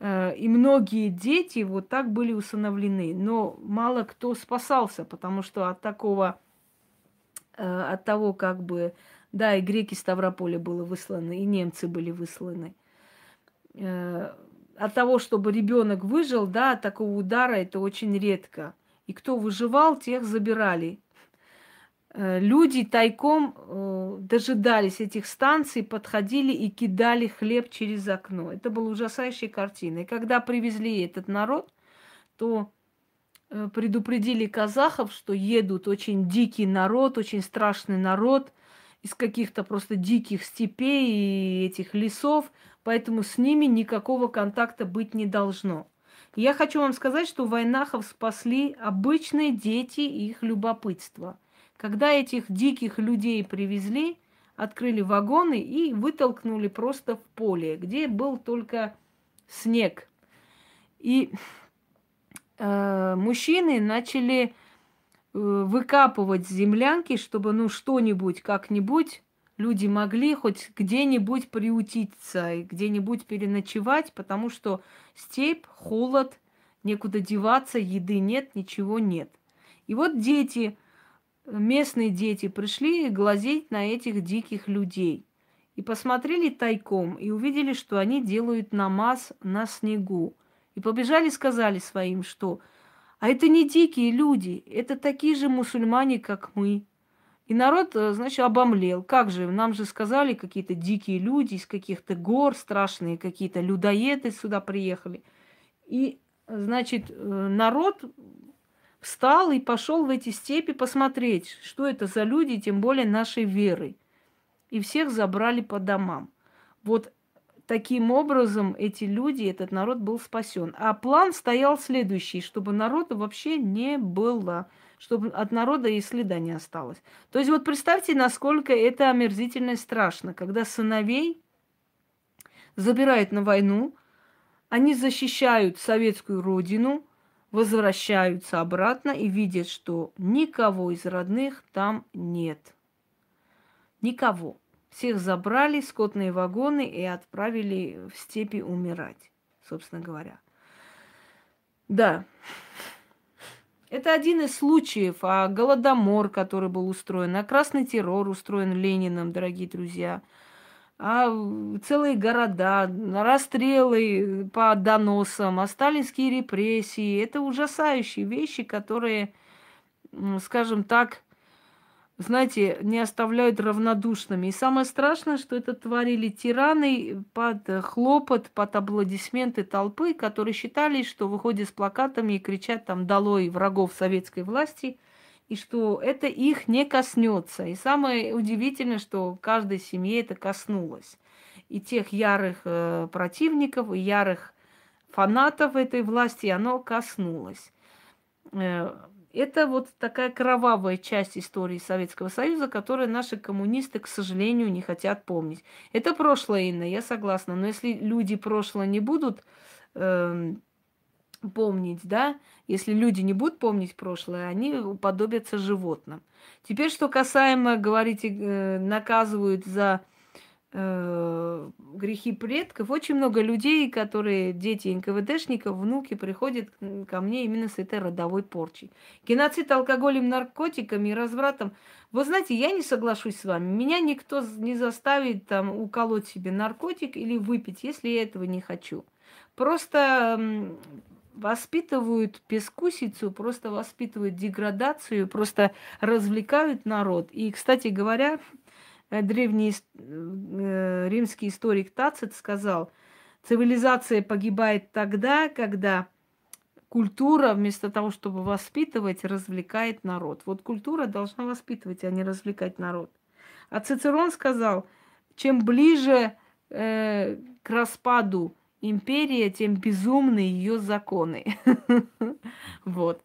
Э, и многие дети вот так были усыновлены. Но мало кто спасался, потому что от такого, э, от того, как бы, да, и греки Ставрополя было высланы, и немцы были высланы. От того, чтобы ребенок выжил, да, от такого удара это очень редко – и кто выживал, тех забирали. Э, люди тайком э, дожидались этих станций, подходили и кидали хлеб через окно. Это была ужасающая картина. И когда привезли этот народ, то э, предупредили казахов, что едут очень дикий народ, очень страшный народ из каких-то просто диких степей и этих лесов, поэтому с ними никакого контакта быть не должно. Я хочу вам сказать, что войнахов спасли обычные дети и их любопытство. Когда этих диких людей привезли, открыли вагоны и вытолкнули просто в поле, где был только снег. И э, мужчины начали э, выкапывать землянки, чтобы ну что-нибудь, как-нибудь люди могли хоть где-нибудь приутиться и где-нибудь переночевать, потому что степь, холод, некуда деваться, еды нет, ничего нет. И вот дети, местные дети пришли глазеть на этих диких людей. И посмотрели тайком, и увидели, что они делают намаз на снегу. И побежали, сказали своим, что «А это не дикие люди, это такие же мусульмане, как мы». И народ, э, значит, обомлел. Как же, нам же сказали какие-то дикие люди из каких-то гор, страшные какие-то людоеды сюда приехали. И, значит, э, народ встал и пошел в эти степи посмотреть, что это за люди, тем более нашей веры. И всех забрали по домам. Вот таким образом эти люди, этот народ был спасен. А план стоял следующий, чтобы народа вообще не было чтобы от народа и следа не осталось. То есть вот представьте, насколько это омерзительно и страшно, когда сыновей забирают на войну, они защищают советскую родину, возвращаются обратно и видят, что никого из родных там нет. Никого. Всех забрали, скотные вагоны и отправили в степи умирать, собственно говоря. Да, это один из случаев, а голодомор, который был устроен, а красный террор устроен Лениным, дорогие друзья, а целые города, расстрелы по доносам, а сталинские репрессии. Это ужасающие вещи, которые, скажем так, знаете, не оставляют равнодушными. И самое страшное, что это творили тираны под хлопот, под аплодисменты толпы, которые считали, что выходят с плакатами и кричат там «Долой врагов советской власти», и что это их не коснется. И самое удивительное, что каждой семье это коснулось. И тех ярых э, противников, и ярых фанатов этой власти оно коснулось. Э, это вот такая кровавая часть истории Советского Союза, которую наши коммунисты, к сожалению, не хотят помнить. Это прошлое, Инна, я согласна. Но если люди прошлое не будут э, помнить, да, если люди не будут помнить прошлое, они уподобятся животным. Теперь, что касаемо, говорите, э, наказывают за э, грехи предков. Очень много людей, которые дети НКВДшников, внуки, приходят ко мне именно с этой родовой порчей. Геноцид алкоголем, наркотиками и развратом. Вы знаете, я не соглашусь с вами. Меня никто не заставит там уколоть себе наркотик или выпить, если я этого не хочу. Просто воспитывают пескусицу, просто воспитывают деградацию, просто развлекают народ. И, кстати говоря, Э, древний э, римский историк Тацит сказал, цивилизация погибает тогда, когда культура вместо того, чтобы воспитывать, развлекает народ. Вот культура должна воспитывать, а не развлекать народ. А Цицерон сказал, чем ближе э, к распаду империя, тем безумны ее законы. Вот.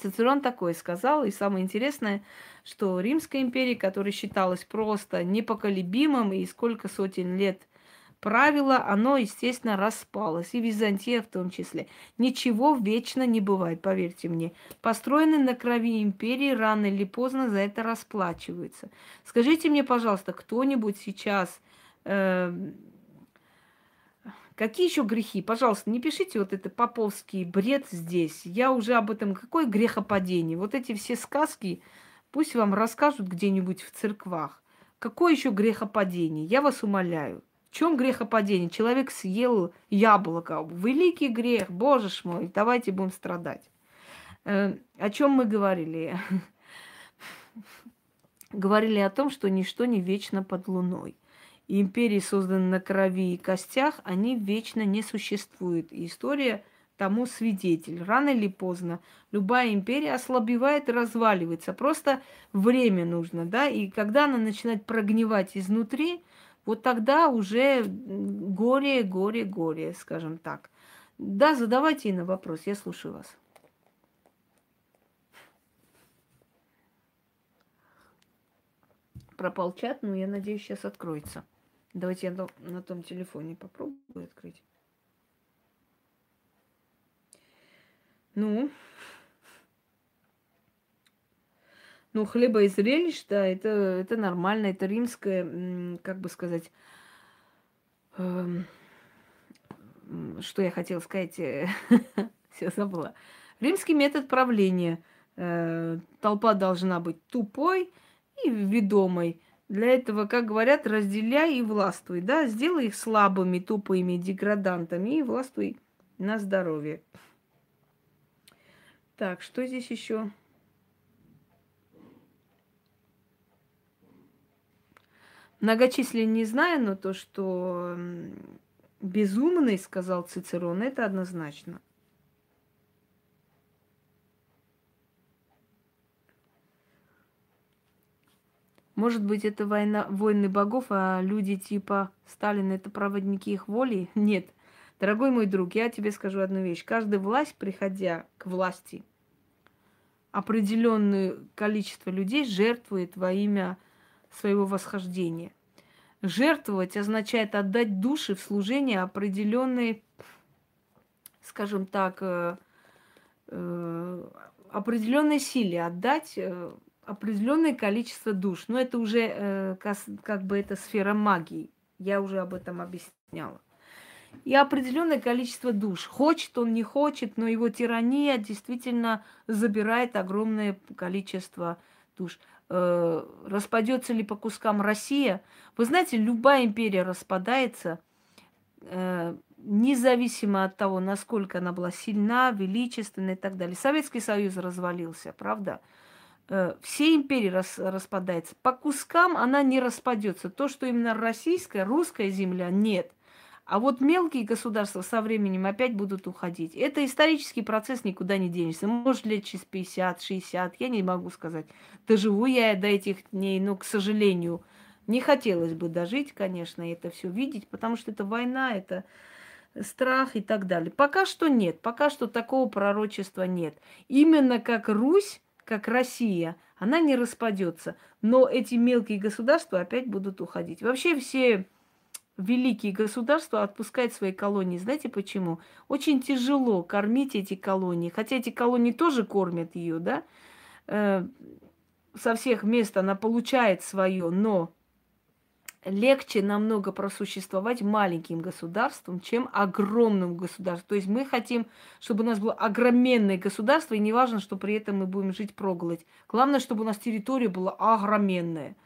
Цицерон такое сказал, и самое интересное, что Римская империя, которая считалась просто непоколебимым и сколько сотен лет правила, оно, естественно, распалось, и Византия в том числе. Ничего вечно не бывает, поверьте мне. Построенные на крови империи рано или поздно за это расплачиваются. Скажите мне, пожалуйста, кто-нибудь сейчас э, Какие еще грехи? Пожалуйста, не пишите вот это поповский бред здесь. Я уже об этом... Какое грехопадение? Вот эти все сказки пусть вам расскажут где-нибудь в церквах. Какое еще грехопадение? Я вас умоляю. В чем грехопадение? Человек съел яблоко. Великий грех, боже мой, давайте будем страдать. Э, о чем мы говорили? говорили о том, что ничто не вечно под луной империи, созданные на крови и костях, они вечно не существуют. И история тому свидетель. Рано или поздно любая империя ослабевает и разваливается. Просто время нужно, да, и когда она начинает прогнивать изнутри, вот тогда уже горе, горе, горе, скажем так. Да, задавайте на вопрос, я слушаю вас. Пропал чат, но я надеюсь, сейчас откроется. Давайте я на том телефоне попробую открыть. Ну, ну, хлеба и зрелищ, да, это, это нормально, это римское, как бы сказать, э, что я хотела сказать, все забыла. Римский метод правления. Э, толпа должна быть тупой и ведомой. Для этого, как говорят, разделяй и властвуй, да, сделай их слабыми, тупыми, деградантами и властвуй на здоровье. Так, что здесь еще? Многочисленные не знаю, но то, что безумный, сказал Цицерон, это однозначно. Может быть, это война, войны богов, а люди типа Сталин это проводники их воли? Нет. Дорогой мой друг, я тебе скажу одну вещь. Каждая власть, приходя к власти, определенное количество людей жертвует во имя своего восхождения. Жертвовать означает отдать души в служение определенной, скажем так, э, э, определенной силе, отдать э, определенное количество душ. Но это уже как, как бы это сфера магии. Я уже об этом объясняла и определенное количество душ. Хочет он, не хочет, но его тирания действительно забирает огромное количество душ. Э, распадется ли по кускам Россия? Вы знаете, любая империя распадается, э, независимо от того, насколько она была сильна, величественна и так далее. Советский Союз развалился, правда? Э, все империи рас, распадаются. По кускам она не распадется. То, что именно российская, русская земля, нет – а вот мелкие государства со временем опять будут уходить. Это исторический процесс, никуда не денешься. Может, лет через 50, 60, я не могу сказать. Доживу я до этих дней, но, к сожалению, не хотелось бы дожить, конечно, это все видеть, потому что это война, это страх и так далее. Пока что нет, пока что такого пророчества нет. Именно как Русь, как Россия, она не распадется, но эти мелкие государства опять будут уходить. Вообще все великие государства отпускают свои колонии. Знаете почему? Очень тяжело кормить эти колонии. Хотя эти колонии тоже кормят ее, да? Э, со всех мест она получает свое, но легче намного просуществовать маленьким государством, чем огромным государством. То есть мы хотим, чтобы у нас было огроменное государство, и не важно, что при этом мы будем жить проголодь. Главное, чтобы у нас территория была огроменная.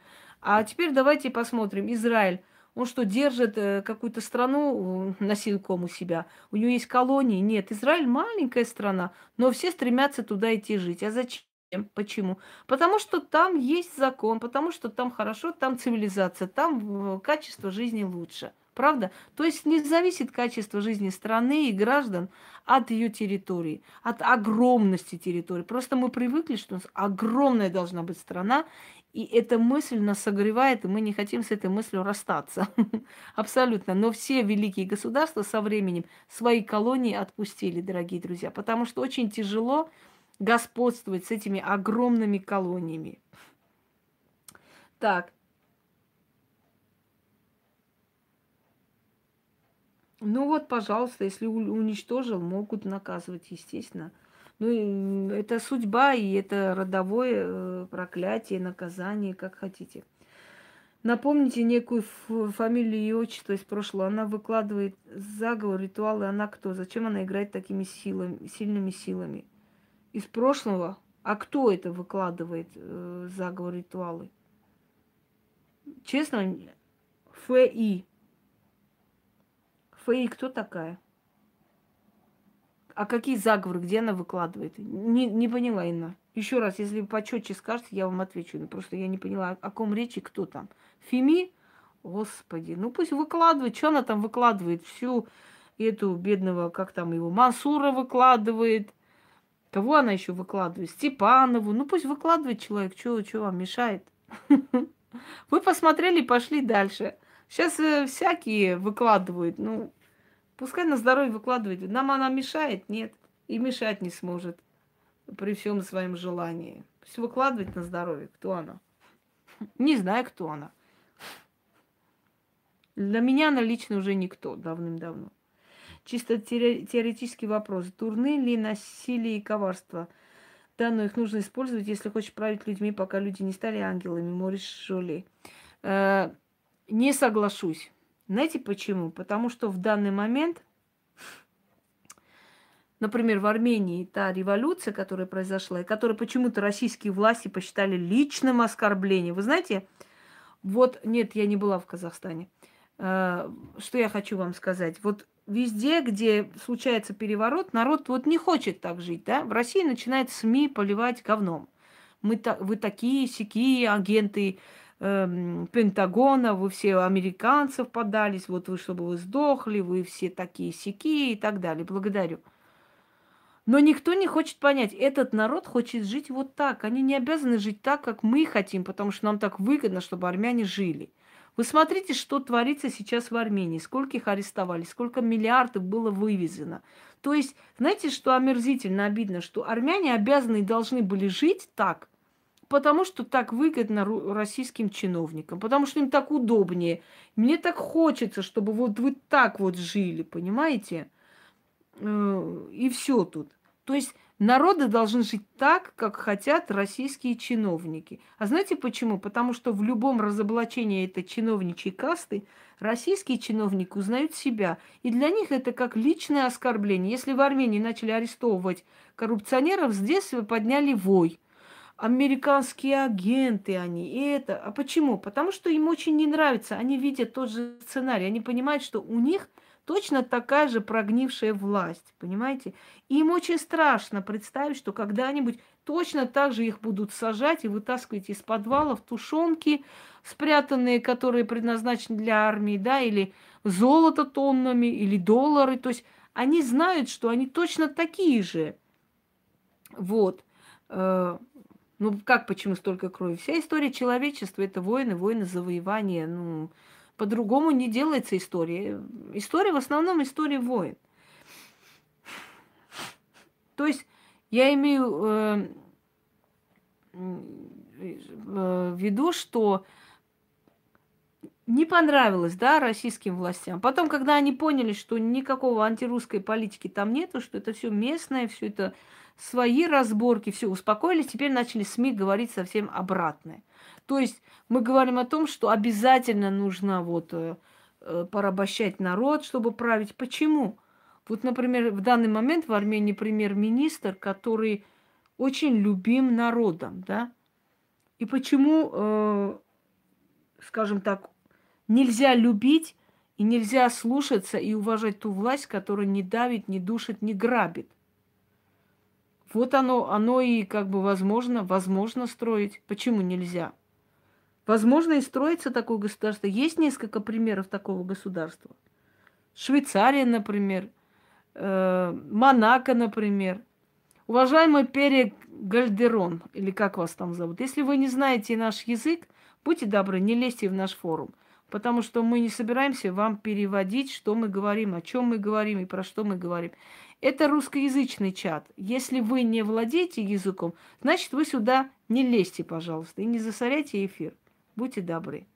А теперь давайте посмотрим. Израиль он что, держит э, какую-то страну насилком у себя? У него есть колонии? Нет. Израиль маленькая страна, но все стремятся туда идти жить. А зачем? Почему? Потому что там есть закон, потому что там хорошо, там цивилизация, там качество жизни лучше. Правда? То есть не зависит качество жизни страны и граждан от ее территории, от огромности территории. Просто мы привыкли, что у нас огромная должна быть страна, и эта мысль нас согревает, и мы не хотим с этой мыслью расстаться. Абсолютно. Но все великие государства со временем свои колонии отпустили, дорогие друзья, потому что очень тяжело господствовать с этими огромными колониями. Так. Ну вот, пожалуйста, если уничтожил, могут наказывать, естественно. Ну, это судьба, и это родовое э, проклятие, наказание, как хотите. Напомните некую фамилию и отчество из прошлого. Она выкладывает заговор, ритуалы. Она кто? Зачем она играет такими силами, сильными силами? Из прошлого? А кто это выкладывает э, заговор, ритуалы? Честно, ФИ. ФИ кто такая? А какие заговоры, где она выкладывает? Не, не поняла, Инна. Еще раз, если вы почетче скажете, я вам отвечу. Ну, просто я не поняла, о ком речи, кто там. Феми? Господи, ну пусть выкладывает, что она там выкладывает? Всю эту бедного, как там его, Мансура выкладывает. Кого она еще выкладывает? Степанову. Ну пусть выкладывает человек, что вам мешает. Вы посмотрели, пошли дальше. Сейчас э, всякие выкладывают. Ну, пускай на здоровье выкладывает. Нам она мешает? Нет. И мешать не сможет при всем своем желании. Пусть выкладывает на здоровье. Кто она? Не знаю, кто она. Для меня она лично уже никто давным-давно. Чисто теоретический вопрос. Турны ли насилие и коварство? Да, но их нужно использовать, если хочешь править людьми, пока люди не стали ангелами. Морис Жоли. Э, не соглашусь. Знаете почему? Потому что в данный момент, например, в Армении та революция, которая произошла, и которую почему-то российские власти посчитали личным оскорблением. Вы знаете, вот, нет, я не была в Казахстане. Э, что я хочу вам сказать? Вот везде, где случается переворот, народ вот не хочет так жить, да? В России начинает СМИ поливать говном. Мы та, вы такие, сякие агенты э, Пентагона, вы все американцев подались, вот вы, чтобы вы сдохли, вы все такие сякие и так далее. Благодарю. Но никто не хочет понять, этот народ хочет жить вот так. Они не обязаны жить так, как мы хотим, потому что нам так выгодно, чтобы армяне жили. Вы смотрите, что творится сейчас в Армении, сколько их арестовали, сколько миллиардов было вывезено. То есть, знаете, что омерзительно, обидно, что армяне обязаны и должны были жить так, потому что так выгодно российским чиновникам, потому что им так удобнее. Мне так хочется, чтобы вот вы так вот жили, понимаете? Э, и все тут. То есть Народы должны жить так, как хотят российские чиновники. А знаете почему? Потому что в любом разоблачении этой чиновничьей касты российские чиновники узнают себя. И для них это как личное оскорбление. Если в Армении начали арестовывать коррупционеров, здесь подняли вой. Американские агенты они, и это. А почему? Потому что им очень не нравится. Они видят тот же сценарий. Они понимают, что у них – точно такая же прогнившая власть, понимаете? Им очень страшно представить, что когда-нибудь точно так же их будут сажать и вытаскивать из подвалов тушенки, спрятанные, которые предназначены для армии, да, или золото тоннами, или доллары. То есть они знают, что они точно такие же. Вот. Э, ну, как почему столько крови? Вся история человечества – это войны, войны, завоевания. Ну, по-другому не делается история. История в основном история войн. То есть я имею э, э, в виду, что не понравилось, да, российским властям. Потом, когда они поняли, что никакого антирусской политики там нету, что это все местное, все это свои разборки, все успокоились, теперь начали СМИ говорить совсем обратное. То есть мы говорим о том, что обязательно нужно вот э, э, порабощать народ, чтобы править. Почему? Вот, например, в данный момент в Армении премьер-министр, который очень любим народом, да? И почему, э, скажем так, нельзя любить и нельзя слушаться и уважать ту власть, которая не давит, не душит, не грабит? Вот оно, оно и как бы возможно, возможно строить. Почему нельзя? Возможно, и строится такое государство. Есть несколько примеров такого государства. Швейцария, например, э, Монако, например. Уважаемый Пере Гальдерон, или как вас там зовут, если вы не знаете наш язык, будьте добры, не лезьте в наш форум, потому что мы не собираемся вам переводить, что мы говорим, о чем мы говорим и про что мы говорим. Это русскоязычный чат. Если вы не владеете языком, значит, вы сюда не лезьте, пожалуйста, и не засоряйте эфир. Будьте добры.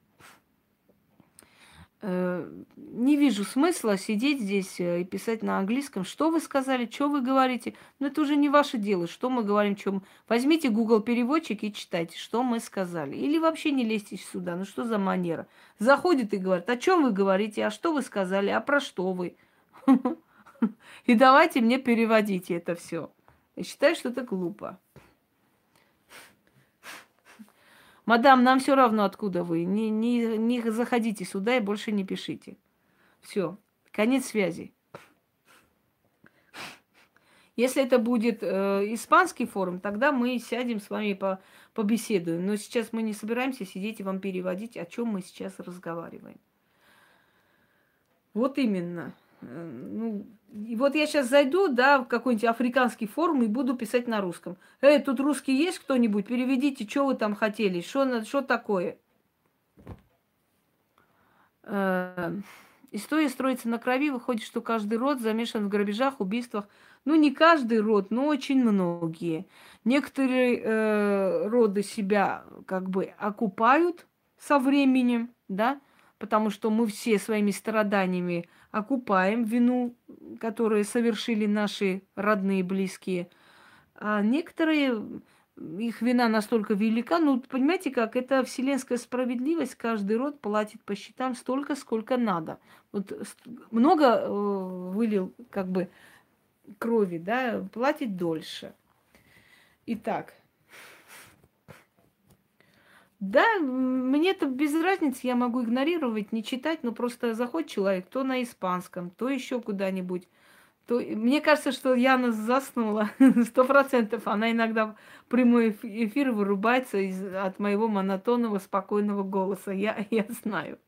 Э, не вижу смысла сидеть здесь э, и писать на английском, что вы сказали, что вы говорите. Но это уже не ваше дело, что мы говорим, чем. Возьмите Google переводчик и читайте, что мы сказали. Или вообще не лезьте сюда. Ну что за манера? Заходит и говорит, о чем вы говорите, а что вы сказали, а про что вы. И давайте мне переводите это все. Я считаю, что это глупо. Мадам, нам все равно, откуда вы. Не, не, не заходите сюда и больше не пишите. Все, конец связи. Если это будет э, испанский форум, тогда мы сядем с вами по, побеседуем. Но сейчас мы не собираемся сидеть и вам переводить, о чем мы сейчас разговариваем. Вот именно. Ну, и вот я сейчас зайду, да, в какой-нибудь африканский форум и буду писать на русском. Эй, тут русский есть кто-нибудь? Переведите, что вы там хотели, что, что такое? Э, история строится на крови, выходит, что каждый род замешан в грабежах, убийствах. Ну, не каждый род, но очень многие. Некоторые э, роды себя как бы окупают со временем, да, потому что мы все своими страданиями окупаем вину, которую совершили наши родные, близкие. А некоторые, их вина настолько велика, ну, понимаете как, это вселенская справедливость, каждый род платит по счетам столько, сколько надо. Вот много э, вылил, как бы, крови, да, платит дольше. Итак, да, мне это без разницы, я могу игнорировать, не читать, но просто заходит человек, то на испанском, то еще куда-нибудь. То... Мне кажется, что Яна заснула сто процентов. Она иногда прямой эфир вырубается из... от моего монотонного, спокойного голоса. Я, я знаю.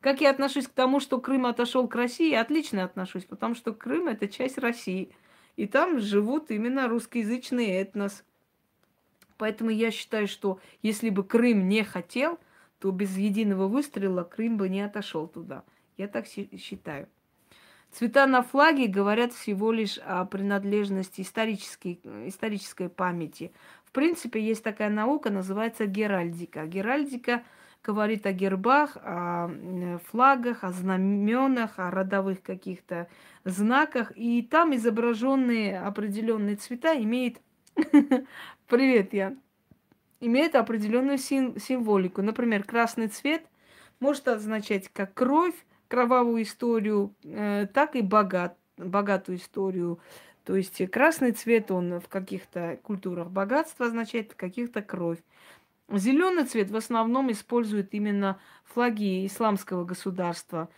Как я отношусь к тому, что Крым отошел к России, отлично отношусь, потому что Крым это часть России. И там живут именно русскоязычные этнос. Поэтому я считаю, что если бы Крым не хотел, то без единого выстрела Крым бы не отошел туда. Я так считаю. Цвета на флаге говорят всего лишь о принадлежности исторической, исторической памяти. В принципе, есть такая наука, называется геральдика. Геральдика говорит о гербах, о флагах, о знаменах, о родовых каких-то знаках. И там изображенные определенные цвета имеют Привет, Ян. Имеет определенную сим- символику. Например, красный цвет может означать как кровь, кровавую историю, э, так и богат, богатую историю. То есть красный цвет, он в каких-то культурах богатство означает, в каких-то кровь. Зеленый цвет в основном используют именно флаги исламского государства,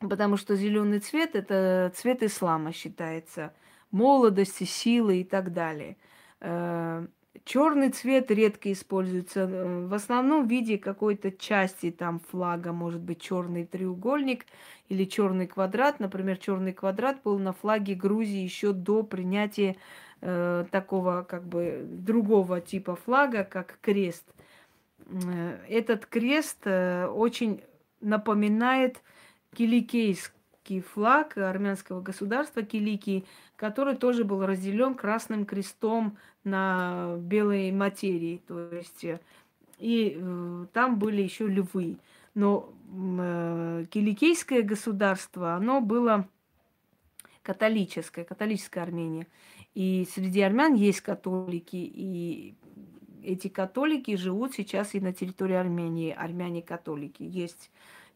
потому что зеленый цвет это цвет ислама считается, молодости, силы и так далее. Э, Черный цвет редко используется, э, в основном в виде какой-то части там флага, может быть черный треугольник или черный квадрат. Например, черный квадрат был на флаге Грузии еще до принятия э, такого как бы другого типа флага, как крест. Э, этот крест э, очень напоминает киликейский флаг армянского государства Киликии, который тоже был разделен красным крестом на белой материи. То есть э, и э, там были еще львы. Но э, киликийское государство, оно было католическое, католическая Армения. И среди армян есть католики, и эти католики живут сейчас и на территории Армении, армяне-католики. Есть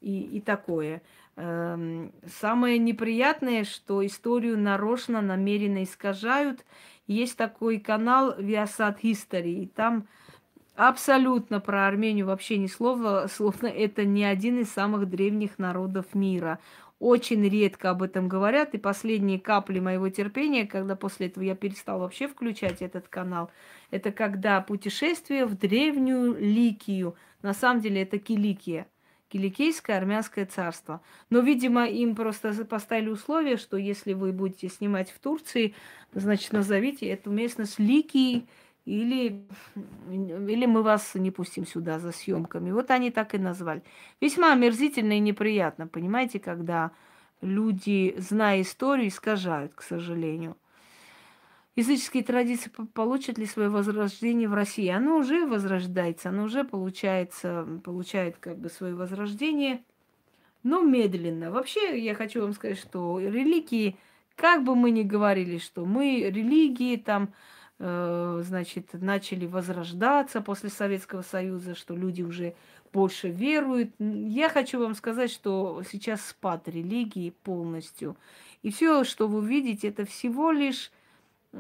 и, и такое. Эм, самое неприятное, что историю нарочно, намеренно искажают. Есть такой канал Viasat History, и там абсолютно про Армению вообще ни слова, словно это не один из самых древних народов мира. Очень редко об этом говорят, и последние капли моего терпения, когда после этого я перестал вообще включать этот канал, это когда путешествие в древнюю Ликию. На самом деле это Киликия. Киликийское армянское царство. Но, видимо, им просто поставили условие, что если вы будете снимать в Турции, значит, назовите эту местность Ликией, или, или мы вас не пустим сюда за съемками. Вот они так и назвали. Весьма омерзительно и неприятно, понимаете, когда люди, зная историю, искажают, к сожалению языческие традиции получат ли свое возрождение в России? Оно уже возрождается, оно уже получается, получает как бы свое возрождение, но медленно. Вообще, я хочу вам сказать, что религии, как бы мы ни говорили, что мы религии там, э, значит, начали возрождаться после Советского Союза, что люди уже больше веруют. Я хочу вам сказать, что сейчас спад религии полностью. И все, что вы видите, это всего лишь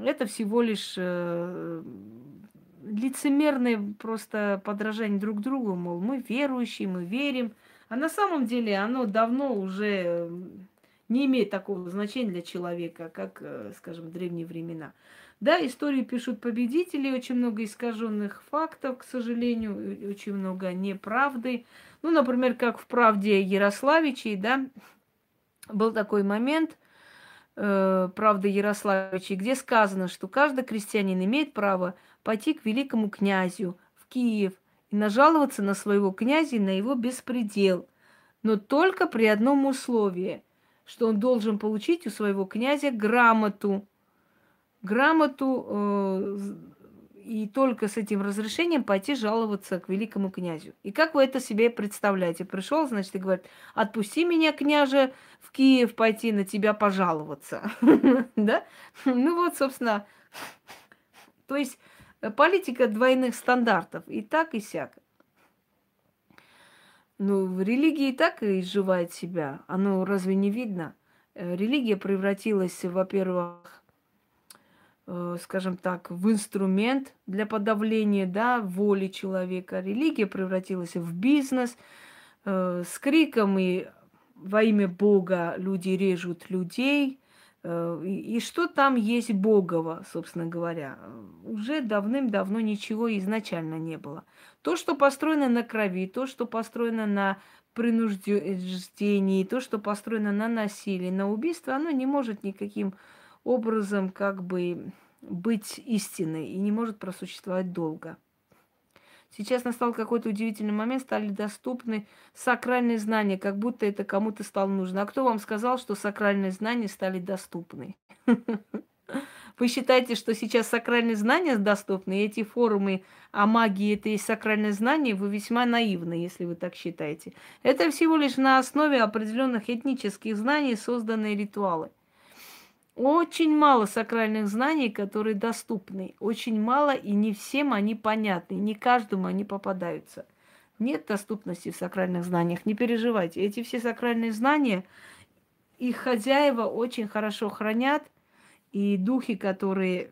это всего лишь э, лицемерное просто подражание друг другу, мол, мы верующие, мы верим. А на самом деле оно давно уже не имеет такого значения для человека, как, э, скажем, древние времена. Да, истории пишут победители, очень много искаженных фактов, к сожалению, очень много неправды. Ну, например, как в правде Ярославичей, да, был такой момент, э, правда, Ярославича, где сказано, что каждый крестьянин имеет право пойти к великому князю в Киев и нажаловаться на своего князя и на его беспредел, но только при одном условии, что он должен получить у своего князя грамоту, грамоту э, и только с этим разрешением пойти жаловаться к великому князю. И как вы это себе представляете? Пришел, значит, и говорит, отпусти меня, княже, в Киев пойти на тебя пожаловаться. Да? Ну вот, собственно, то есть э, политика двойных стандартов. И так, и сяк. Ну, в религии и так изживает себя. Оно разве не видно? Э, религия превратилась, во-первых, скажем так, в инструмент для подавления да, воли человека. Религия превратилась в бизнес. Э, с криком и во имя Бога люди режут людей. Э, и что там есть Богово, собственно говоря? Уже давным-давно ничего изначально не было. То, что построено на крови, то, что построено на принуждении, то, что построено на насилии, на убийстве, оно не может никаким образом как бы быть истиной и не может просуществовать долго. Сейчас настал какой-то удивительный момент, стали доступны сакральные знания, как будто это кому-то стало нужно. А кто вам сказал, что сакральные знания стали доступны? Вы считаете, что сейчас сакральные знания доступны, и эти форумы о магии это и сакральные знания, вы весьма наивны, если вы так считаете. Это всего лишь на основе определенных этнических знаний созданные ритуалы – очень мало сакральных знаний, которые доступны. Очень мало, и не всем они понятны. Не каждому они попадаются. Нет доступности в сакральных знаниях. Не переживайте. Эти все сакральные знания, их хозяева очень хорошо хранят. И духи, которые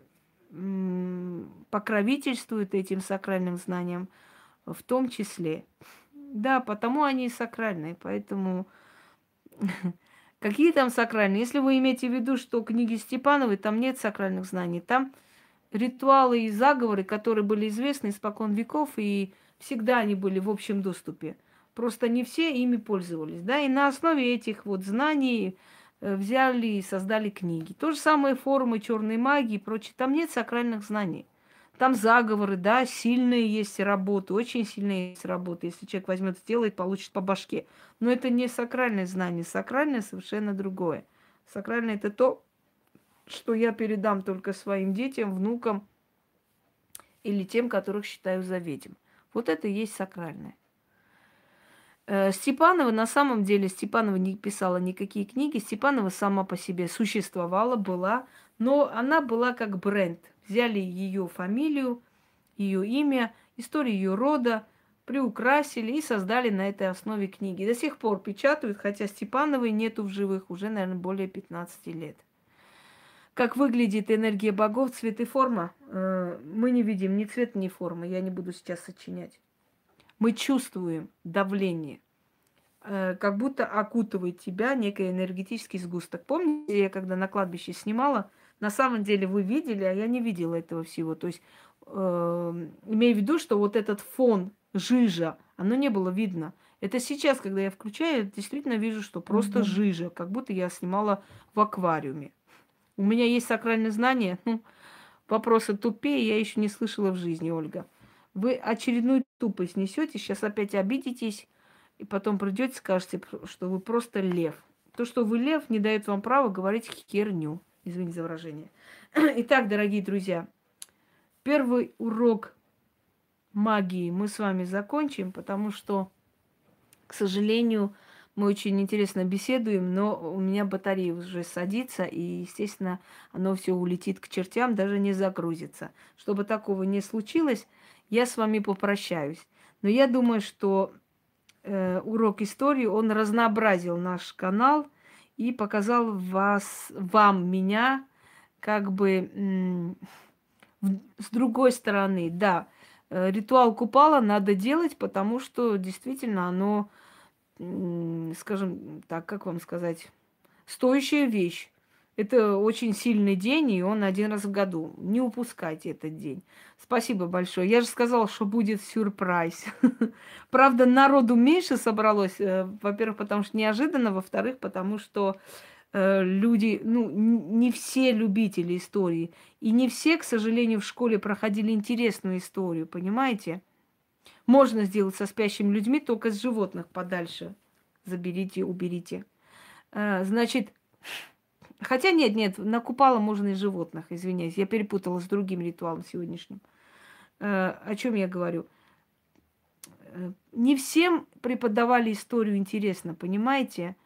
покровительствуют этим сакральным знаниям, в том числе. Да, потому они и сакральные. Поэтому Какие там сакральные? Если вы имеете в виду, что книги Степановой, там нет сакральных знаний. Там ритуалы и заговоры, которые были известны испокон веков, и всегда они были в общем доступе. Просто не все ими пользовались. Да? И на основе этих вот знаний э, взяли и создали книги. То же самое форумы черной магии и прочее. Там нет сакральных знаний. Там заговоры, да, сильные есть работы, очень сильные есть работы. Если человек возьмет, сделает, получит по башке. Но это не сакральное знание. Сакральное совершенно другое. Сакральное это то, что я передам только своим детям, внукам или тем, которых считаю за ведьм. Вот это и есть сакральное. Э, Степанова, на самом деле, Степанова не писала никакие книги. Степанова сама по себе существовала, была, но она была как бренд взяли ее фамилию, ее имя, историю ее рода, приукрасили и создали на этой основе книги. До сих пор печатают, хотя Степановой нету в живых уже, наверное, более 15 лет. Как выглядит энергия богов, цвет и форма, э, мы не видим ни цвет, ни формы. Я не буду сейчас сочинять. Мы чувствуем давление, э, как будто окутывает тебя некий энергетический сгусток. Помните, я когда на кладбище снимала – на самом деле вы видели, а я не видела этого всего. То есть, э, имею в виду, что вот этот фон жижа, оно не было видно. Это сейчас, когда я включаю, я действительно вижу, что просто mm жижа, как будто я снимала в аквариуме. У меня есть сакральное знание. Ну, вопросы тупее я еще не слышала в жизни, Ольга. Вы очередную тупость несете, сейчас опять обидитесь, и потом придете, скажете, что вы просто лев. То, что вы лев, не дает вам права говорить херню. Извините за выражение. Итак, дорогие друзья, первый урок магии мы с вами закончим, потому что, к сожалению, мы очень интересно беседуем, но у меня батарея уже садится, и, естественно, оно все улетит к чертям, даже не загрузится. Чтобы такого не случилось, я с вами попрощаюсь. Но я думаю, что э, урок истории, он разнообразил наш канал – и показал вас, вам, меня, как бы с другой стороны. Да, э, ритуал купала надо делать, потому что действительно оно, скажем так, как вам сказать, стоящая вещь. Это очень сильный день, и он один раз в году. Не упускайте этот день. Спасибо большое. Я же сказала, что будет сюрприз. Правда, народу меньше собралось. Э, во-первых, потому что неожиданно. Во-вторых, потому что э, люди, ну, не все любители истории. И не все, к сожалению, в школе проходили интересную историю, понимаете? Можно сделать со спящими людьми, только с животных подальше. Заберите, уберите. Э, значит, Хотя нет, нет, на купала можно и животных, извиняюсь. Я перепутала с другим ритуалом сегодняшним. Э, о чем я говорю? Э, не всем преподавали историю интересно, понимаете?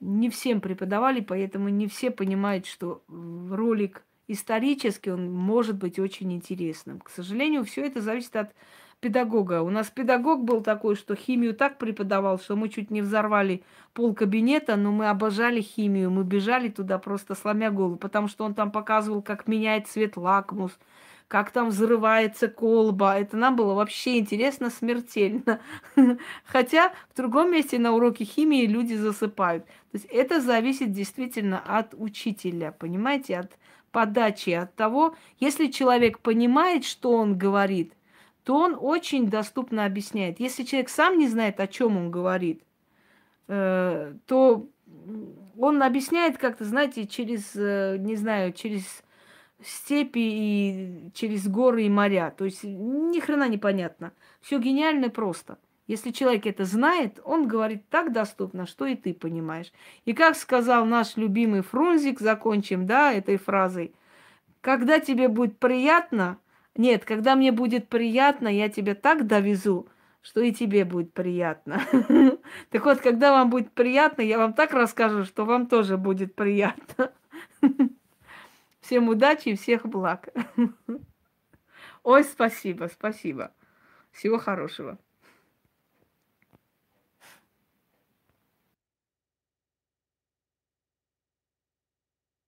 Не всем преподавали, поэтому не все понимают, что ролик исторический, он может быть очень интересным. К сожалению, все это зависит от педагога. У нас педагог был такой, что химию так преподавал, что мы чуть не взорвали пол кабинета, но мы обожали химию, мы бежали туда просто сломя голову, потому что он там показывал, как меняет цвет лакмус, как там взрывается колба. Это нам было вообще интересно смертельно. Хотя в другом месте на уроке химии люди засыпают. То есть это зависит действительно от учителя, понимаете, от подачи, от того, если человек понимает, что он говорит – то он очень доступно объясняет. Если человек сам не знает, о чем он говорит, э, то он объясняет как-то, знаете, через, э, не знаю, через степи и через горы и моря. То есть ни хрена непонятно. Все гениально просто. Если человек это знает, он говорит так доступно, что и ты понимаешь. И как сказал наш любимый Фрунзик, закончим, да, этой фразой, когда тебе будет приятно, нет, когда мне будет приятно, я тебя так довезу, что и тебе будет приятно. Так вот, когда вам будет приятно, я вам так расскажу, что вам тоже будет приятно. Всем удачи и всех благ. Ой, спасибо, спасибо. Всего хорошего.